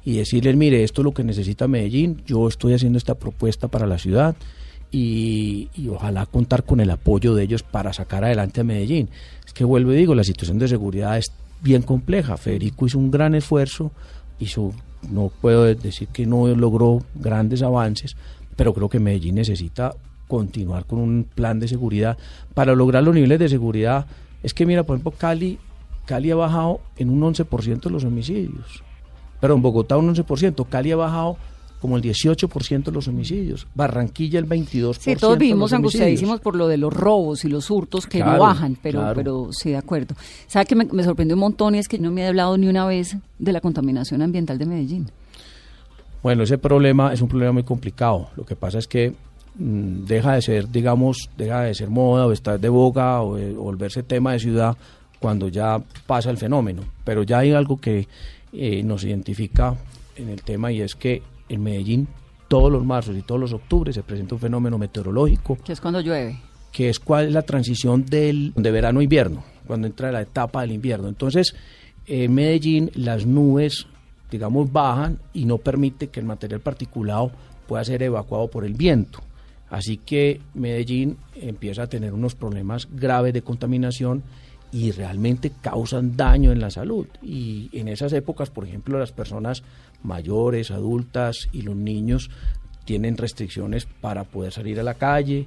y decirles, mire, esto es lo que necesita Medellín, yo estoy haciendo esta propuesta para la ciudad y, ojalá contar con el apoyo de ellos para sacar adelante a Medellín. Es que vuelvo y digo, la situación de seguridad es bien compleja. Federico hizo un gran esfuerzo, hizo, no puedo decir que no logró grandes avances, pero creo que Medellín necesita continuar con un plan de seguridad para lograr los niveles de seguridad. Es que mira, por ejemplo, Cali, Cali ha bajado en un 11% los homicidios. Pero en Bogotá un 11%, Cali ha bajado como el 18% de los homicidios. Barranquilla el 22%. Sí, todos vivimos angustiadísimos por lo de los robos y los hurtos que no bajan, pero, pero sí, de acuerdo. ¿Sabe que me, sorprendió un montón y es que no me ha hablado ni una vez de la contaminación ambiental de Medellín? Bueno, ese problema es un problema muy complicado. Lo que pasa es que mm, deja de ser, digamos, deja de ser moda o estar de boca o, volverse tema de ciudad cuando ya pasa el fenómeno. Pero ya hay algo que eh, nos identifica en el tema y es que en Medellín todos los marzos y todos los octubres se presenta un fenómeno meteorológico. Que es cuando llueve. Que es cuál es la transición del, de verano a invierno, cuando entra la etapa del invierno. Entonces, en Medellín las nubes, digamos, bajan y no permite que el material particulado pueda ser evacuado por el viento. Así que Medellín empieza a tener unos problemas graves de contaminación y realmente causan daño en la salud. Y en esas épocas, por ejemplo, las personas mayores, adultas y los niños tienen restricciones para poder salir a la calle.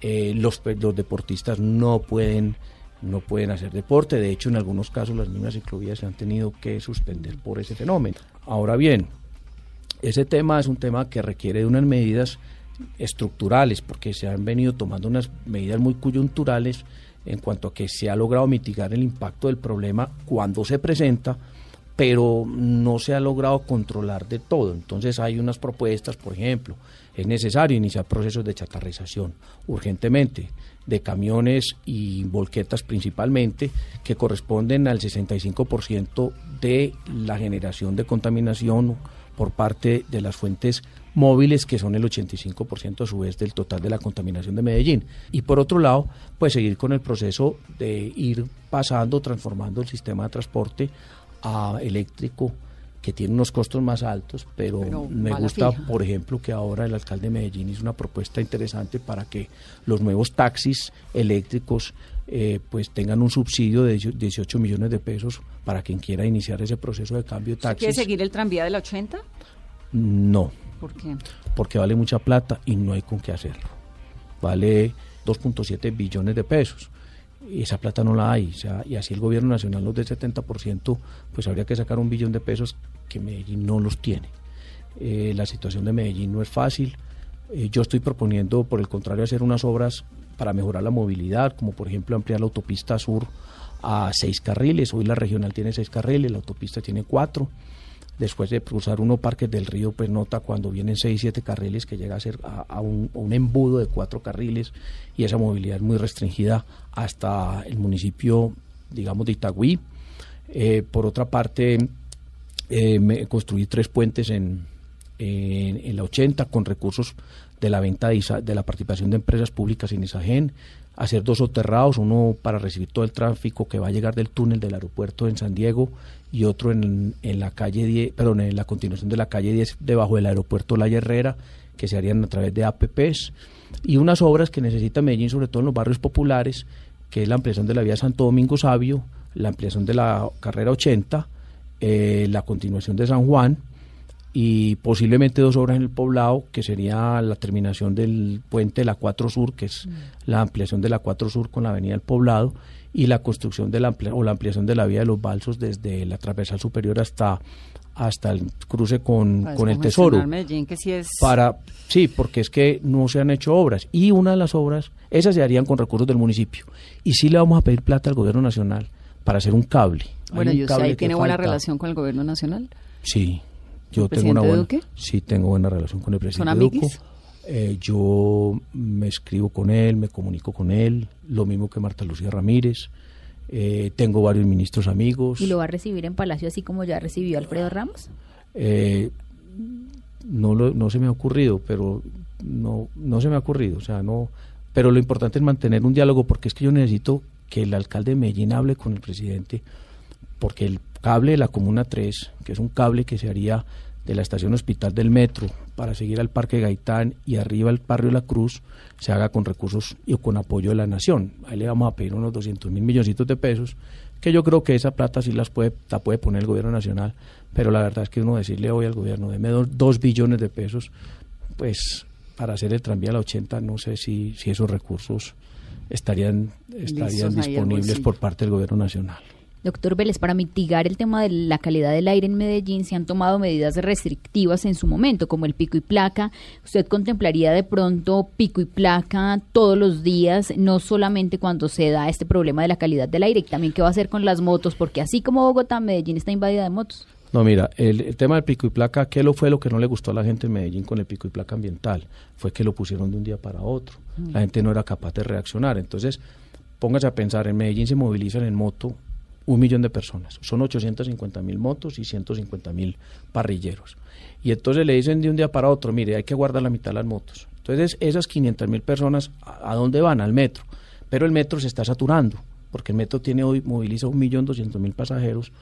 Eh, los, los, deportistas no pueden no pueden hacer deporte. De hecho, en algunos casos las mismas ciclovías se han tenido que suspender por ese fenómeno. Ahora bien, ese tema es un tema que requiere de unas medidas estructurales, porque se han venido tomando unas medidas muy coyunturales en cuanto a que se ha logrado mitigar el impacto del problema cuando se presenta, pero no se ha logrado controlar de todo. Entonces hay unas propuestas, por ejemplo, es necesario iniciar procesos de chatarrización urgentemente de camiones y volquetas principalmente, que corresponden al 65% de la generación de contaminación por parte de las fuentes móviles, que son el 85% a su vez del total de la contaminación de Medellín. Y por otro lado, pues seguir con el proceso de ir pasando, transformando el sistema de transporte a eléctrico, que tiene unos costos más altos, pero, Pero me gusta, fija. por ejemplo, que ahora el alcalde de Medellín hizo una propuesta interesante para que los nuevos taxis eléctricos eh, pues tengan un subsidio de 18 millones de pesos para quien quiera iniciar ese proceso de cambio de ¿Usted quiere taxis. seguir el tranvía de la 80? No, ¿Por qué? porque vale mucha plata y no hay con qué hacerlo. Vale 2.7 billones de pesos. Esa plata no la hay. O sea, y así el gobierno nacional nos dé 70%, pues habría que sacar un billón de pesos que Medellín no los tiene. Eh, la situación de Medellín no es fácil. Eh, yo estoy proponiendo, por el contrario, hacer unas obras para mejorar la movilidad, como por ejemplo ampliar la autopista sur a seis carriles. Hoy la regional tiene seis carriles, la autopista tiene cuatro después de cruzar uno Parques del Río, pues nota cuando vienen seis, siete carriles que llega a ser a, un, embudo de cuatro carriles y esa movilidad es muy restringida hasta el municipio, digamos, de Itagüí. Eh, por otra parte, eh, construí tres puentes en, la 80 con recursos de la venta de, de la participación de empresas públicas en Isagen, hacer dos soterrados, uno para recibir todo el tráfico que va a llegar del túnel del aeropuerto en San Diego y otro en, en la calle 10, perdón, en la continuación de la calle 10 debajo del aeropuerto La Herrera, que se harían a través de APPs, y unas obras que necesita Medellín, sobre todo en los barrios populares, que es la ampliación de la vía Santo Domingo Sabio, la ampliación de la carrera 80, eh, la continuación de San Juan, y posiblemente dos obras en el poblado, que sería la terminación del puente de la 4 Sur, que es la ampliación de la 4 Sur con la avenida del poblado, y la construcción de la, amplia- o la ampliación de la vía de los balsos desde la transversal superior hasta, hasta el cruce con, con el Tesoro Medellín, que sí es... para sí porque es que no se han hecho obras y una de las obras esas se harían con recursos del municipio y sí le vamos a pedir plata al gobierno nacional para hacer un cable Hay Bueno, un ¿y usted cable ahí tiene buena falta. relación con el gobierno nacional? sí yo ¿El tengo una buena Duque? sí tengo buena relación con el presidente ¿Son Duque? Eh, yo me escribo con él me comunico con él lo mismo que Marta Lucía Ramírez Eh, tengo varios ministros amigos ¿Y lo va a recibir en Palacio así como ya recibió Alfredo Ramos? Eh, no, lo- no se me ha ocurrido, pero no, no se me ha ocurrido. O sea, no. Pero lo importante es mantener un diálogo porque es que yo necesito que el alcalde de Medellín hable con el presidente, porque el cable de la Comuna 3, que es un cable que se haría de la estación hospital del metro para seguir al Parque Gaitán y arriba al barrio La Cruz, se haga con recursos y con apoyo de la nación. Ahí le vamos a pedir unos 200 mil milloncitos de pesos, que yo creo que esa plata sí las puede, la puede poner el gobierno nacional, pero la verdad es que uno decirle hoy al gobierno, deme do- dos billones de pesos, pues para hacer el tranvía a la 80, no sé si, si esos recursos estarían, estarían disponibles por parte del gobierno nacional. Doctor Vélez, para mitigar el tema de la calidad del aire en Medellín se han tomado medidas restrictivas en su momento, como el pico y placa. ¿Usted contemplaría de pronto pico y placa todos los días, no solamente cuando se da este problema de la calidad del aire, y también qué va a hacer con las motos? Porque así como Bogotá, Medellín está invadida de motos. No, mira, el, el tema del pico y placa, ¿qué lo fue lo que no le gustó a la gente en Medellín con el pico y placa ambiental? Fue que lo pusieron de un día para otro. La gente no era capaz de reaccionar. Entonces, póngase a pensar, en Medellín se movilizan en moto un millón de personas. Son 850 mil motos y 150 mil parrilleros. Y entonces le dicen de un día para otro, mire, hay que guardar la mitad de las motos. Entonces, esas 500 mil personas, ¿a, dónde van? Al metro. Pero el metro se está saturando, porque el metro tiene hoy, moviliza un millón doscientos mil pasajeros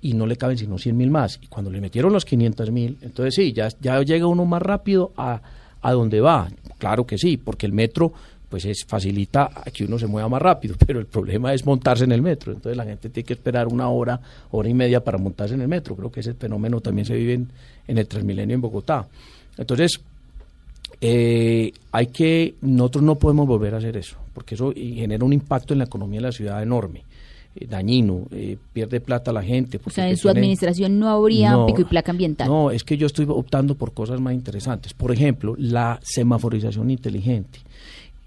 y no le caben sino 100 mil más. Y cuando le metieron los 500 mil, entonces sí, ya, ya llega uno más rápido a, a donde va. Claro que sí, porque el metro pues es facilita a que uno se mueva más rápido, <laughs> pero el problema es montarse en el metro. Entonces la gente tiene que esperar una hora, hora y media para montarse en el metro. Creo que ese fenómeno también se vive en, en el Transmilenio en Bogotá. Entonces, eh, hay que, nosotros no podemos volver a hacer eso, porque eso genera un impacto en la economía de la ciudad enorme. eh, dañino, eh, pierde plata la gente. O sea, en su administración no habría No, pico y placa ambiental. No, es que yo estoy optando por cosas más interesantes. Por ejemplo, la semaforización inteligente.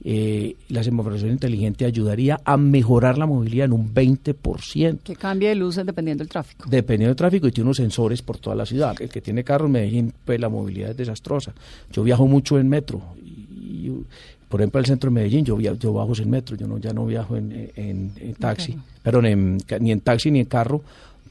Eh, la semaforización inteligente ayudaría a mejorar la movilidad en un 20%. Que cambie de luces dependiendo del tráfico. Dependiendo del tráfico y tiene unos sensores por toda la ciudad. El que tiene carro en Medellín, pues la movilidad es desastrosa. Yo viajo mucho en metro. Y, y, por ejemplo, al centro de Medellín, yo, via- yo bajo en metro, yo no, ya no viajo en, en- en taxi, perdón, en ni en taxi ni en carro,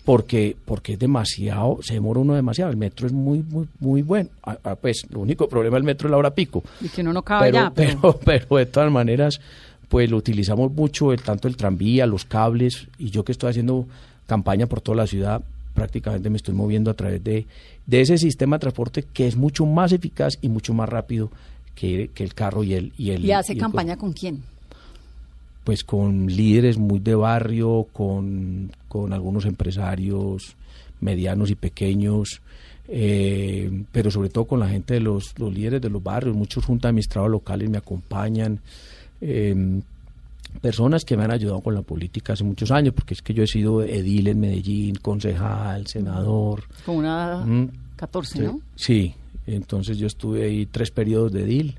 porque porque es demasiado, se demora uno demasiado. El metro es muy, muy, muy bueno. Ah, ah, pues lo único problema del metro es la hora pico. Y que uno no cabe Pero, ya. <laughs> Pero, pero, pero de todas maneras, pues lo utilizamos mucho, el, tanto el tranvía, los cables, y yo que estoy haciendo campaña por toda la ciudad, prácticamente me estoy moviendo a través de, de ese sistema de transporte que es mucho más eficaz y mucho más rápido que, que el carro y el... Y, el, ¿Y hace y el- campaña con quién? Pues con líderes muy de barrio, con, con algunos empresarios medianos y pequeños, eh, pero sobre todo con la gente de los, los líderes de los barrios, muchos juntas administrados locales me acompañan, eh, personas que me han ayudado con la política hace muchos años, porque es que yo he sido edil en Medellín, concejal, senador. Con una Mm, 14, Sí, ¿no? Sí, entonces yo estuve ahí tres periodos de DIL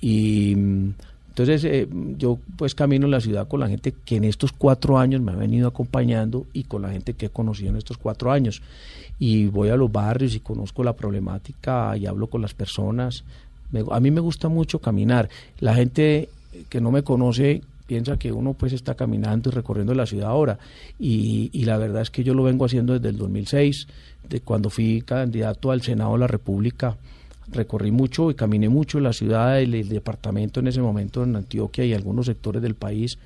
y mm, entonces eh, yo pues camino en la ciudad con la gente que en estos cuatro años me ha venido acompañando y con la gente que he conocido en estos cuatro años y voy a los barrios y conozco la problemática y hablo con las personas. A mí me gusta mucho caminar. La gente que no me conoce piensa que uno pues está caminando y recorriendo la ciudad ahora y, y la verdad es que yo lo vengo haciendo desde el 2006 de cuando fui candidato al Senado de la República recorrí mucho y caminé mucho la ciudad el, el departamento en ese momento en Antioquia y algunos sectores del país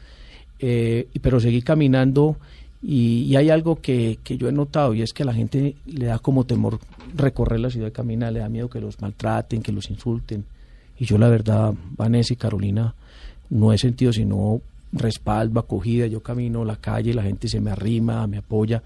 eh, pero seguí caminando y, y hay algo que, que yo he notado y es que a la gente le da como temor recorrer la ciudad y caminar, le da miedo que los maltraten, que los insulten. Y yo la verdad, Vanessa y Carolina, no he sentido sino respaldo, acogida. Yo camino la calle, la gente se me arrima, me apoya,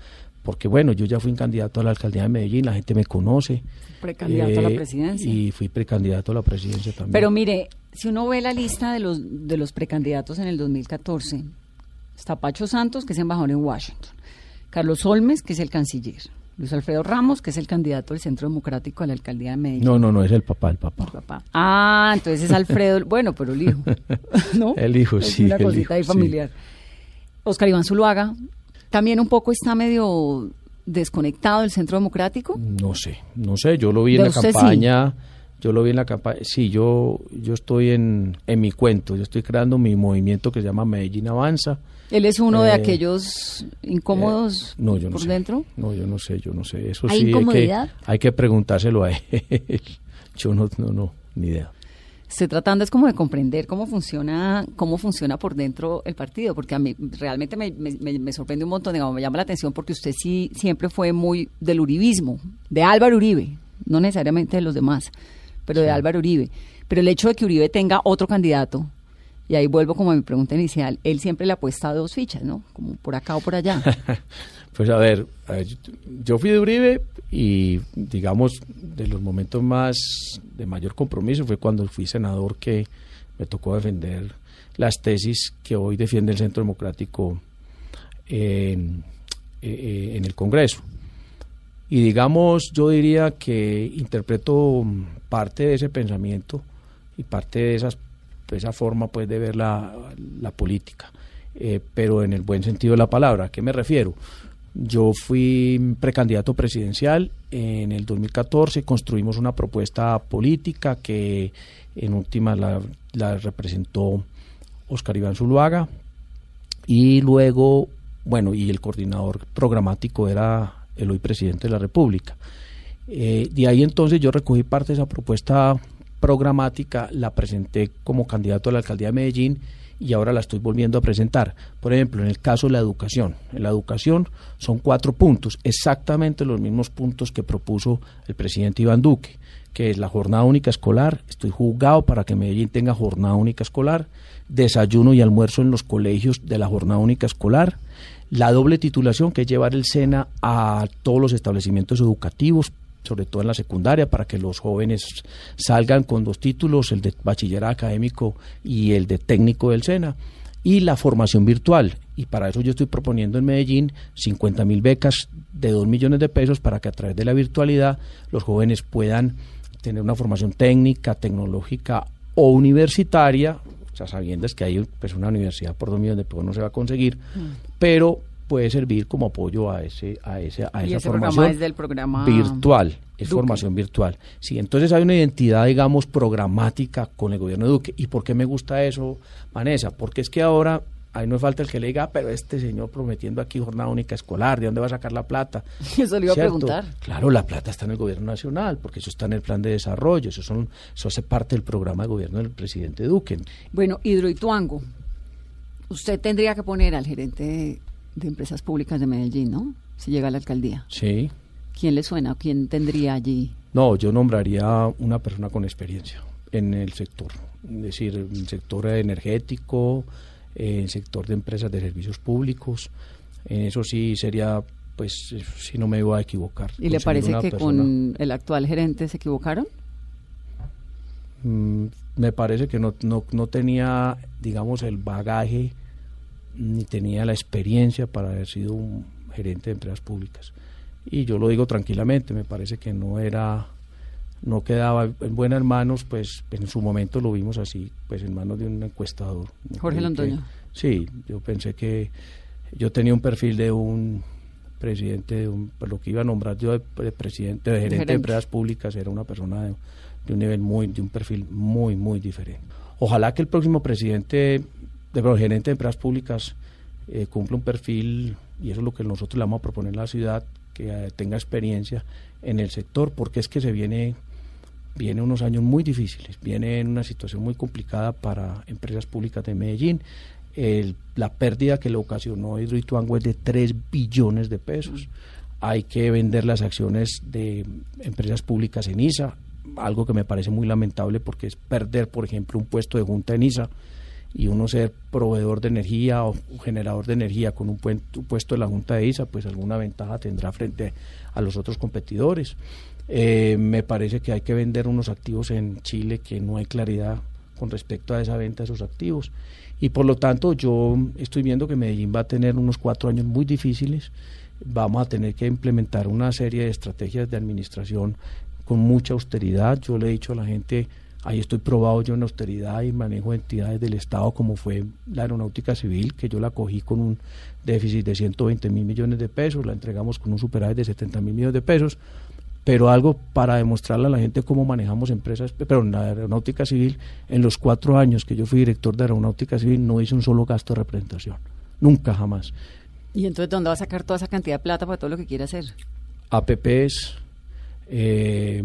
porque bueno, yo ya fui candidato a la alcaldía de Medellín, la gente me conoce. Precandidato a la Eh, presidencia. Y fui precandidato a la presidencia también. Pero mire, si uno ve la lista de los, de los precandidatos en el 2014, está Pacho Santos, que es embajador en Washington, Carlos Olmes, que es el canciller, Luis Alfredo Ramos, que es el candidato del Centro Democrático a la alcaldía de Medellín. no, no, no, es el papá, el papá. Papá. Ah, entonces es Alfredo, <laughs> bueno, pero el hijo, ¿no? El hijo, Es sí, Una el cosita hijo, ahí sí. familiar. Oscar Iván Zuluaga, también un poco está medio desconectado del Centro Democrático. No sé, no sé, yo lo vi en la usted sí. campaña, yo lo vi en la campaña, sí, yo, yo estoy en, en mi cuento, yo estoy creando mi movimiento que se llama Medellín Avanza. Él es uno de Eh, aquellos incómodos Eh, no, yo no por sé. dentro. No, yo no sé, yo no sé, eso ¿Hay sí hay que, hay que preguntárselo a <laughs> él. yo no, no, no, ni idea. Estoy tratando es como de comprender cómo funciona, cómo funciona por dentro el partido, porque a mí realmente me, me- sorprende un montón, digamos, me llama la atención porque usted sí siempre fue muy del uribismo, de Álvaro Uribe, no necesariamente de los demás, pero de Álvaro Uribe. Pero el hecho de que Uribe tenga otro candidato, y ahí vuelvo como a mi pregunta inicial, él siempre le apuesta dos fichas, ¿no? Como por acá o por allá. <laughs> Pues a ver, yo- fui de Uribe y digamos de los momentos más de mayor compromiso fue cuando fui senador que me tocó defender las tesis que hoy defiende el Centro Democrático en, eh, en el Congreso. Y digamos, yo diría que interpreto parte de ese pensamiento y parte de esas, esa forma pues de ver la, la política, eh, pero en el buen sentido de la palabra. ¿A qué me refiero? Yo fui precandidato presidencial en el 2014, construimos una propuesta política que en última la, la representó Oscar Iván Zuluaga y luego, bueno, y el coordinador programático era el hoy presidente de la República. Eh, de ahí entonces yo recogí parte de esa propuesta programática, la presenté como candidato a la alcaldía de Medellín y ahora la estoy volviendo a presentar. Por ejemplo, en el caso de la educación. En la educación son cuatro puntos, exactamente los mismos puntos que propuso el presidente Iván Duque, que es la jornada única escolar. Estoy juzgado para que Medellín tenga jornada única escolar, desayuno y almuerzo en los colegios de la jornada única escolar, la doble titulación, que es llevar el SENA a todos los establecimientos educativos, sobre todo en la secundaria, para que los jóvenes salgan con dos títulos, el de bachiller académico y el de técnico del SENA, y la formación virtual, y para eso yo estoy proponiendo en Medellín 50 mil becas de 2 millones de pesos para que a través de la virtualidad los jóvenes puedan tener una formación técnica, tecnológica o universitaria, o sea, sabiendo que hay pues, una universidad por 2 millones de pesos no se va a conseguir, pero puede servir como apoyo a ese a ese a Y esa ese formación es del programa virtual es Duque. formación virtual sí entonces hay una identidad digamos programática con el gobierno de Duque y por qué me gusta eso Vanessa porque es que ahora ahí no falta el que le diga "Ah, pero este señor prometiendo aquí jornada única escolar de dónde va a sacar la plata <laughs> Eso le iba a preguntar. Claro, la plata está en el gobierno nacional, porque eso está en el plan de desarrollo, eso, son, eso hace parte del programa de gobierno del presidente Duque. Bueno, Hidroituango. Usted tendría que poner al gerente de, empresas públicas de Medellín, ¿no? Si llega a la alcaldía. Sí. ¿Quién le suena? o ¿Quién tendría allí? No, yo nombraría una persona con experiencia en el sector, es decir, en el sector energético, en el sector de empresas de servicios públicos. En eso sí sería, pues, si no me iba a equivocar. ¿Y le parece que persona- con el actual gerente se equivocaron? Mm, me parece que no, no, no tenía, digamos, el bagaje ni tenía la experiencia para haber sido un gerente de empresas públicas. Y yo lo digo tranquilamente, me parece que no era, no quedaba en buenas manos, pues en su momento lo vimos así, pues en manos de un encuestador. Jorge Londoño. sí, yo pensé que yo tenía un perfil de un presidente, de un, pues, lo que iba a nombrar yo de, de presidente, de gerente Gerente. de empresas públicas, era una persona de, de un nivel muy, de un perfil muy, muy diferente. Ojalá que el próximo presidente, de perdón, gerente de empresas públicas, eh, cumpla un perfil, y eso es lo que nosotros le vamos a proponer a la ciudad, que eh, tenga experiencia en el sector, porque es que se viene viene unos años muy difíciles, viene en una situación muy complicada para empresas públicas de Medellín. El- la pérdida que le ocasionó Hidroituango es de 3 billones de pesos. Hay que vender las acciones de empresas públicas en ISA, algo que me parece muy lamentable porque es perder, por ejemplo, un puesto de junta en ISA y uno ser proveedor de energía o generador de energía con un, puesto de la Junta de ISA, pues alguna ventaja tendrá frente a los otros competidores. Eh, me parece que hay que vender unos activos en Chile que no hay claridad con respecto a esa venta de esos activos. Y por lo tanto yo estoy viendo que Medellín va a tener unos cuatro años muy difíciles. Vamos a tener que implementar una serie de estrategias de administración con mucha austeridad. Yo le he dicho a la gente, ahí estoy probado yo en austeridad y manejo de entidades del Estado como fue la aeronáutica civil, que yo la cogí con un déficit de 120 mil millones de pesos, la entregamos con un superávit de 70 mil millones de pesos, pero algo para demostrarle a la gente cómo manejamos empresas, pero en la aeronáutica civil, en los cuatro años que yo fui director de aeronáutica civil, no hice un solo gasto de representación, nunca jamás. ¿Y entonces dónde va a sacar toda esa cantidad de plata para todo lo que quiere hacer? APPs, eh,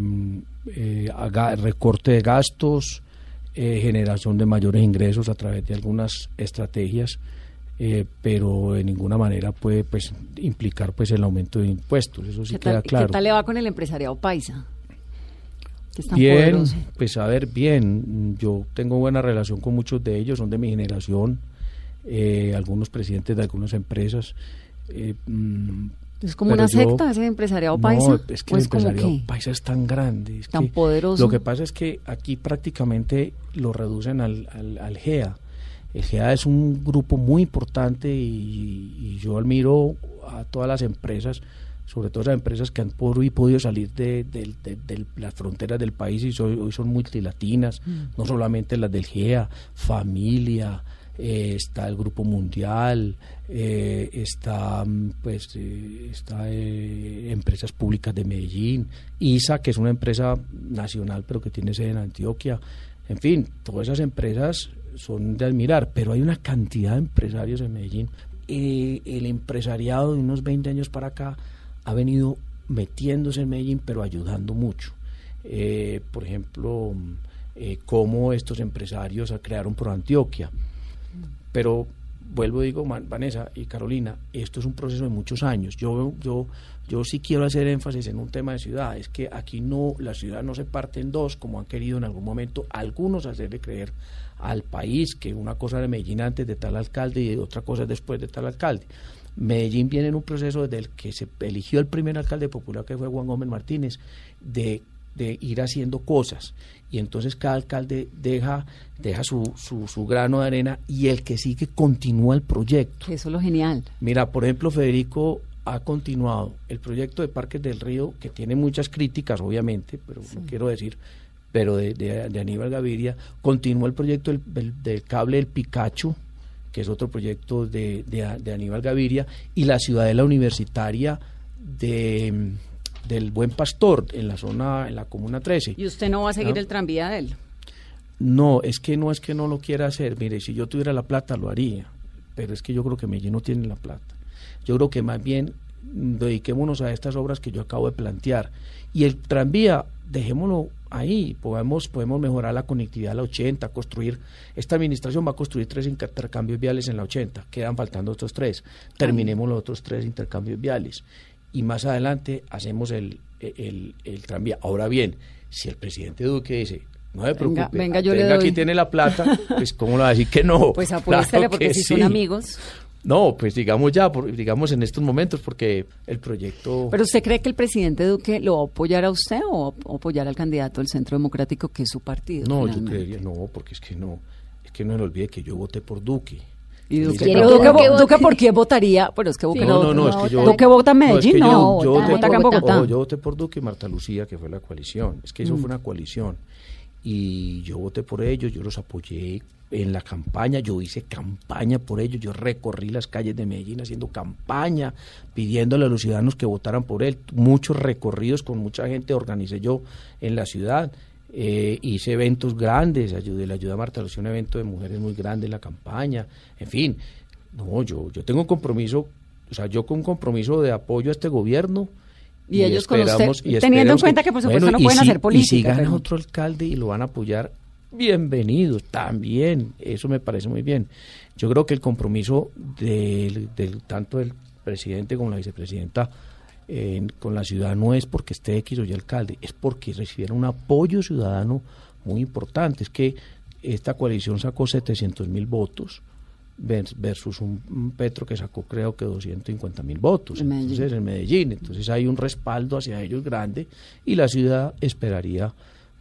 eh, recorte de gastos, eh, generación de mayores ingresos a través de algunas estrategias, eh, pero de ninguna manera puede pues implicar pues el aumento de impuestos. Eso sí ¿Qué queda tal, claro. ¿Qué tal le va con el empresariado paisa? Bien, poderoso. pues a ver, bien. Yo tengo buena relación con muchos de ellos, son de mi generación, eh, algunos presidentes de algunas empresas. Mm, ¿Es como pero una yo- secta ese empresariado paisa? No, es que ¿O el es como empresariado qué? paisa es tan grande. es Tan poderoso. Lo que pasa es que aquí prácticamente lo reducen al, al, al GEA. El GEA es un grupo muy importante y, y yo admiro a todas las empresas, sobre todo esas empresas que han por- podido salir de, de- de- de las fronteras del país y hoy son multilatinas, no solamente las del GEA, familia, eh, está el Grupo Mundial, eh, está mm, pues eh, está eh, Empresas Públicas de Medellín, ISA, que es una empresa nacional pero que tiene sede en Antioquia. En fin, todas esas empresas son de admirar, pero hay una cantidad de empresarios en Medellín. El empresariado de unos 20 años para acá ha venido metiéndose en Medellín, pero ayudando mucho. Por ejemplo, mm, cómo estos empresarios crearon Pro Antioquia. Pero vuelvo y digo, Vanessa y Carolina, esto es un proceso de muchos años. Yo, yo, yo sí quiero hacer énfasis en un tema de ciudad, es que aquí no, la ciudad no se parte en dos, como han querido en algún momento algunos hacerle creer al país que una cosa era Medellín antes de tal alcalde y otra cosa después de tal alcalde. Medellín viene en un proceso desde el que se eligió el primer alcalde popular, que fue Juan Gómez Martínez, de de ir haciendo cosas. Y entonces cada alcalde deja, deja su, su, su grano de arena y el que sigue continúa el proyecto. Eso es lo genial. Mira, por ejemplo, Federico ha continuado el proyecto de Parques del Río, que tiene muchas críticas, obviamente, pero no quiero decir, pero de, de- de Aníbal Gaviria, continuó el proyecto del, del- del cable del Picacho, que es otro proyecto de, de- de Aníbal Gaviria, y la ciudadela universitaria de, del Buen Pastor, en la zona, en la Comuna 13. Y usted no va a seguir Ah. el tranvía de él. No, es que no es que no lo quiera hacer. Mire, si yo tuviera la plata lo haría, pero es que yo creo que Medellín no tiene la plata. Yo creo que más bien mm, dediquémonos a estas obras que yo acabo de plantear. Y el tranvía, dejémoslo ahí, podemos, podemos mejorar la conectividad a la 80, construir, esta administración va a construir tres intercambios viales en la 80, quedan faltando otros tres, terminemos los otros tres intercambios viales y más adelante hacemos el, el, el tranvía. Ahora bien, si el presidente Duque dice, no se preocupe, venga, yo le venga, doy". aquí tiene la plata, pues ¿cómo le va a decir que no? <laughs> Pues apuéstale Claro porque que si son sí. amigos. No, pues digamos ya, por- digamos en estos momentos, porque el proyecto... ¿Pero usted cree que el presidente Duque lo va a apoyar a usted o va a apoyar al candidato del Centro Democrático, que es su partido? no, yo finalmente? creería, no, porque es que no, es que no se olvide que yo voté por Duque. Y Duque. Duque, ¿por <laughs> quién votaría? Pero es que Duque No, no, no, no, es que yo... Duque vota en no, es que Medellín, yo- no, yo voté- Bogotá. Oh, yo voté por Duque y Marta Lucía, que fue la coalición. Es que eso fue una coalición. Y yo voté por ellos, yo los apoyé en la campaña, yo hice campaña por ellos, yo recorrí las calles de Medellín haciendo campaña, pidiéndole a los ciudadanos que votaran por él. Muchos recorridos con mucha gente organicé yo en la ciudad. Eh, hice eventos grandes, ayudé, le ayudé a Marta Lucía un evento de mujeres muy grande en la campaña. En fin, no, yo, yo tengo un compromiso, o sea, yo con un compromiso de apoyo a este gobierno. Y ellos con usted, y teniendo en cuenta que, por supuesto, no y pueden si- hacer Y si política, gana pero- otro alcalde y lo van a apoyar, bienvenidos, también, eso me parece muy bien. Yo creo que el compromiso del, del- tanto del presidente como la vicepresidenta eh, con la ciudad no es porque esté X o Y alcalde, es porque recibieron un apoyo ciudadano muy importante. Es que esta coalición sacó 700 mil votos vers- versus un, Petro que sacó creo que 250 mil votos. En. Entonces, en Medellín. Entonces hay un respaldo hacia ellos grande y la ciudad esperaría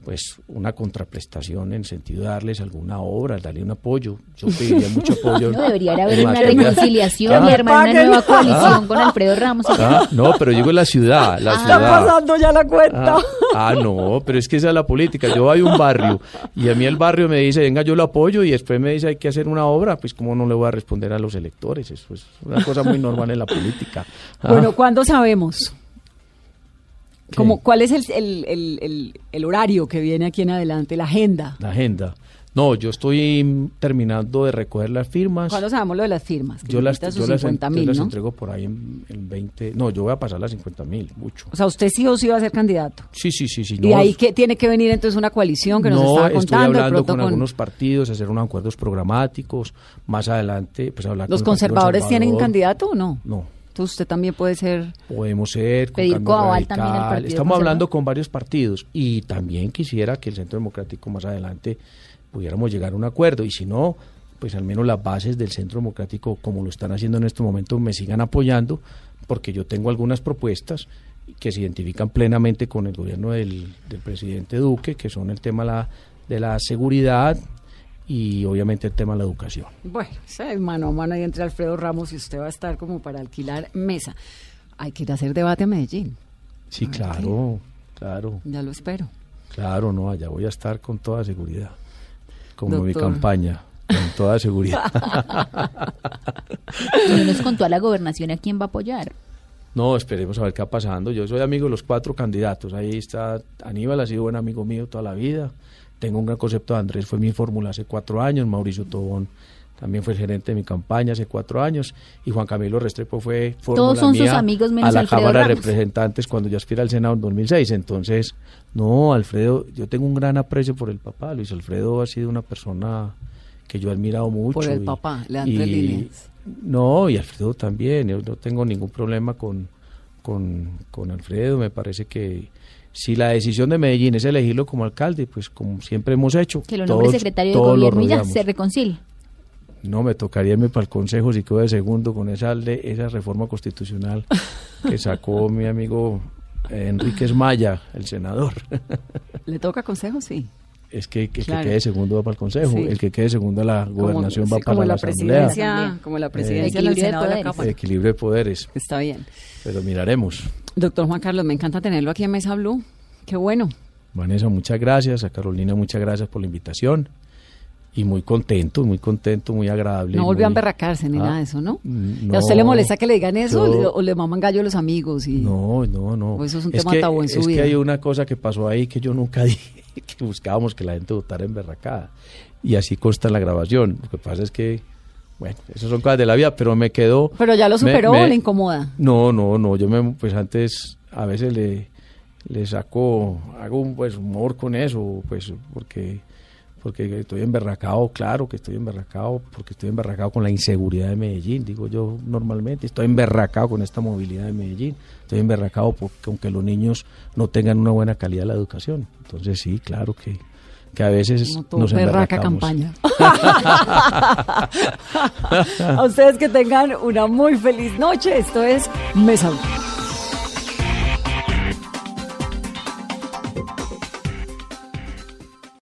pues una contraprestación en sentido de darles alguna obra, darle un apoyo. Yo pediría mucho apoyo. <laughs> No, debería haber una materia- reconciliación Ah. y armar una nueva coalición con Alfredo Ramos. Ah, no, pero digo la ciudad, la Ah. ciudad. Está pasando ya la cuenta. Ah, ah, no, pero es que esa es la política. Yo voy a un barrio y a mí el barrio me dice, venga, yo lo apoyo y después me dice, hay que hacer una obra. Pues, ¿cómo no le voy a responder a los electores? Eso es una cosa muy normal en la política. Ah, Bueno, ¿cuándo sabemos? Como, ¿Cuál es el, el, el, el- horario que viene aquí en adelante, la agenda? la agenda. No, yo estoy terminando de recoger las firmas. ¿Cuándo sabemos lo de las firmas? Que Yo las, yo las, en- 50 yo mil, las ¿no? entrego por ahí en, en 20. No, yo voy a pasar las 50 mil, mucho. O sea, usted sí o sí va a ser candidato. Sí, sí, sí, sí. y no, ahí que tiene que venir entonces una coalición que nos no, estaba estoy contando. de hablando pronto con, algunos partidos, hacer unos acuerdos programáticos. Más adelante, pues hablar ¿Los con conservadores tienen candidato o no? No. Entonces usted también puede ser... Podemos ser. con Pedir coaval también al. Partido Estamos hablando con varios partidos y también quisiera que el Centro Democrático más adelante pudiéramos llegar a un acuerdo. Y si no, pues al menos las bases del Centro Democrático, como lo están haciendo en este momento, me sigan apoyando, porque yo tengo algunas propuestas que se identifican plenamente con el gobierno del, del presidente Duque, que son el tema la- de la seguridad y obviamente el tema de la educación. Bueno, es mano a mano ahí entre Alfredo Ramos y usted va a estar como para alquilar mesa. Hay que ir a hacer debate a Medellín. Sí, claro, claro. Ya lo espero. Claro, no, allá voy a estar con toda seguridad. Como mi campaña, con toda seguridad. <laughs> Y no nos contó a la gobernación a quién va a apoyar. no, esperemos a ver qué va pasando. Yo soy amigo de los cuatro candidatos. Ahí está Aníbal, ha sido buen amigo mío toda la vida. Tengo un gran concepto de Andrés, fue mi fórmula hace cuatro años. Mauricio Tobón también fue el gerente de mi campaña hace cuatro años. Y Juan Camilo Restrepo fue fórmula son sus amigos menos a la Alfredo Cámara de. Representantes cuando yo aspiré al Senado en 2006. Entonces, no, Alfredo, yo tengo un gran aprecio por el papá. Luis Alfredo ha sido una persona que yo he admirado mucho. Por el y- papá, le dan tres y- líneas. No, y Alfredo también. Yo no tengo ningún problema con, con, con Alfredo. Me parece que si la decisión de Medellín es elegirlo como alcalde, pues como siempre hemos hecho. Que lo nombre todos- secretario de gobierno y ya se reconcilia. No, me tocaría irme para el Consejo si quedo de segundo con esa, esa reforma constitucional que sacó mi amigo Enríquez Maya, el senador. <laughs> ¿Le toca consejo? Sí. Es que, que el Claro. que quede segundo va para el consejo, Sí. el que quede segundo a la gobernación Como- va sí, para como la, la asamblea. presidencia, como la presidencia del Equilibrio de Senado de la poderes. Cámara. Equilibrio de poderes, Está bien. pero miraremos. Doctor Juan Carlos, me encanta tenerlo aquí en Mesa Blue. Qué bueno. Vanessa, muchas gracias. A Carolina, muchas gracias por la invitación. Y muy contento, muy contento, muy agradable. No volvió a muy- emberracarse ni Ah, nada de eso, ¿no? mm, ¿Y ¿A usted le no, molesta que le digan eso yo- o le- o le maman gallo los amigos? Y... No, no, no. O eso es un tema que, tabú en su es vida. que hay una cosa que pasó ahí que yo nunca <laughs> dije, que buscábamos que la gente votara emberracada. Y así consta en la grabación. Lo que pasa es que, bueno, esas son cosas de la vida, pero me quedó... Pero ya lo me- superó me- o le incomoda. No, no, no. Yo me, pues antes a veces le, le saco, hago un pues humor con eso, pues porque porque estoy emberracado, claro que estoy emberracado, porque estoy emberracado con la inseguridad de Medellín, digo yo normalmente, estoy emberracado con esta movilidad de Medellín, estoy emberracado porque aunque los niños no tengan una buena calidad de la educación. Entonces sí, claro que, que a veces todo nos berraca campaña. <laughs> <laughs> a ustedes que tengan una muy feliz noche. Esto es Mesa.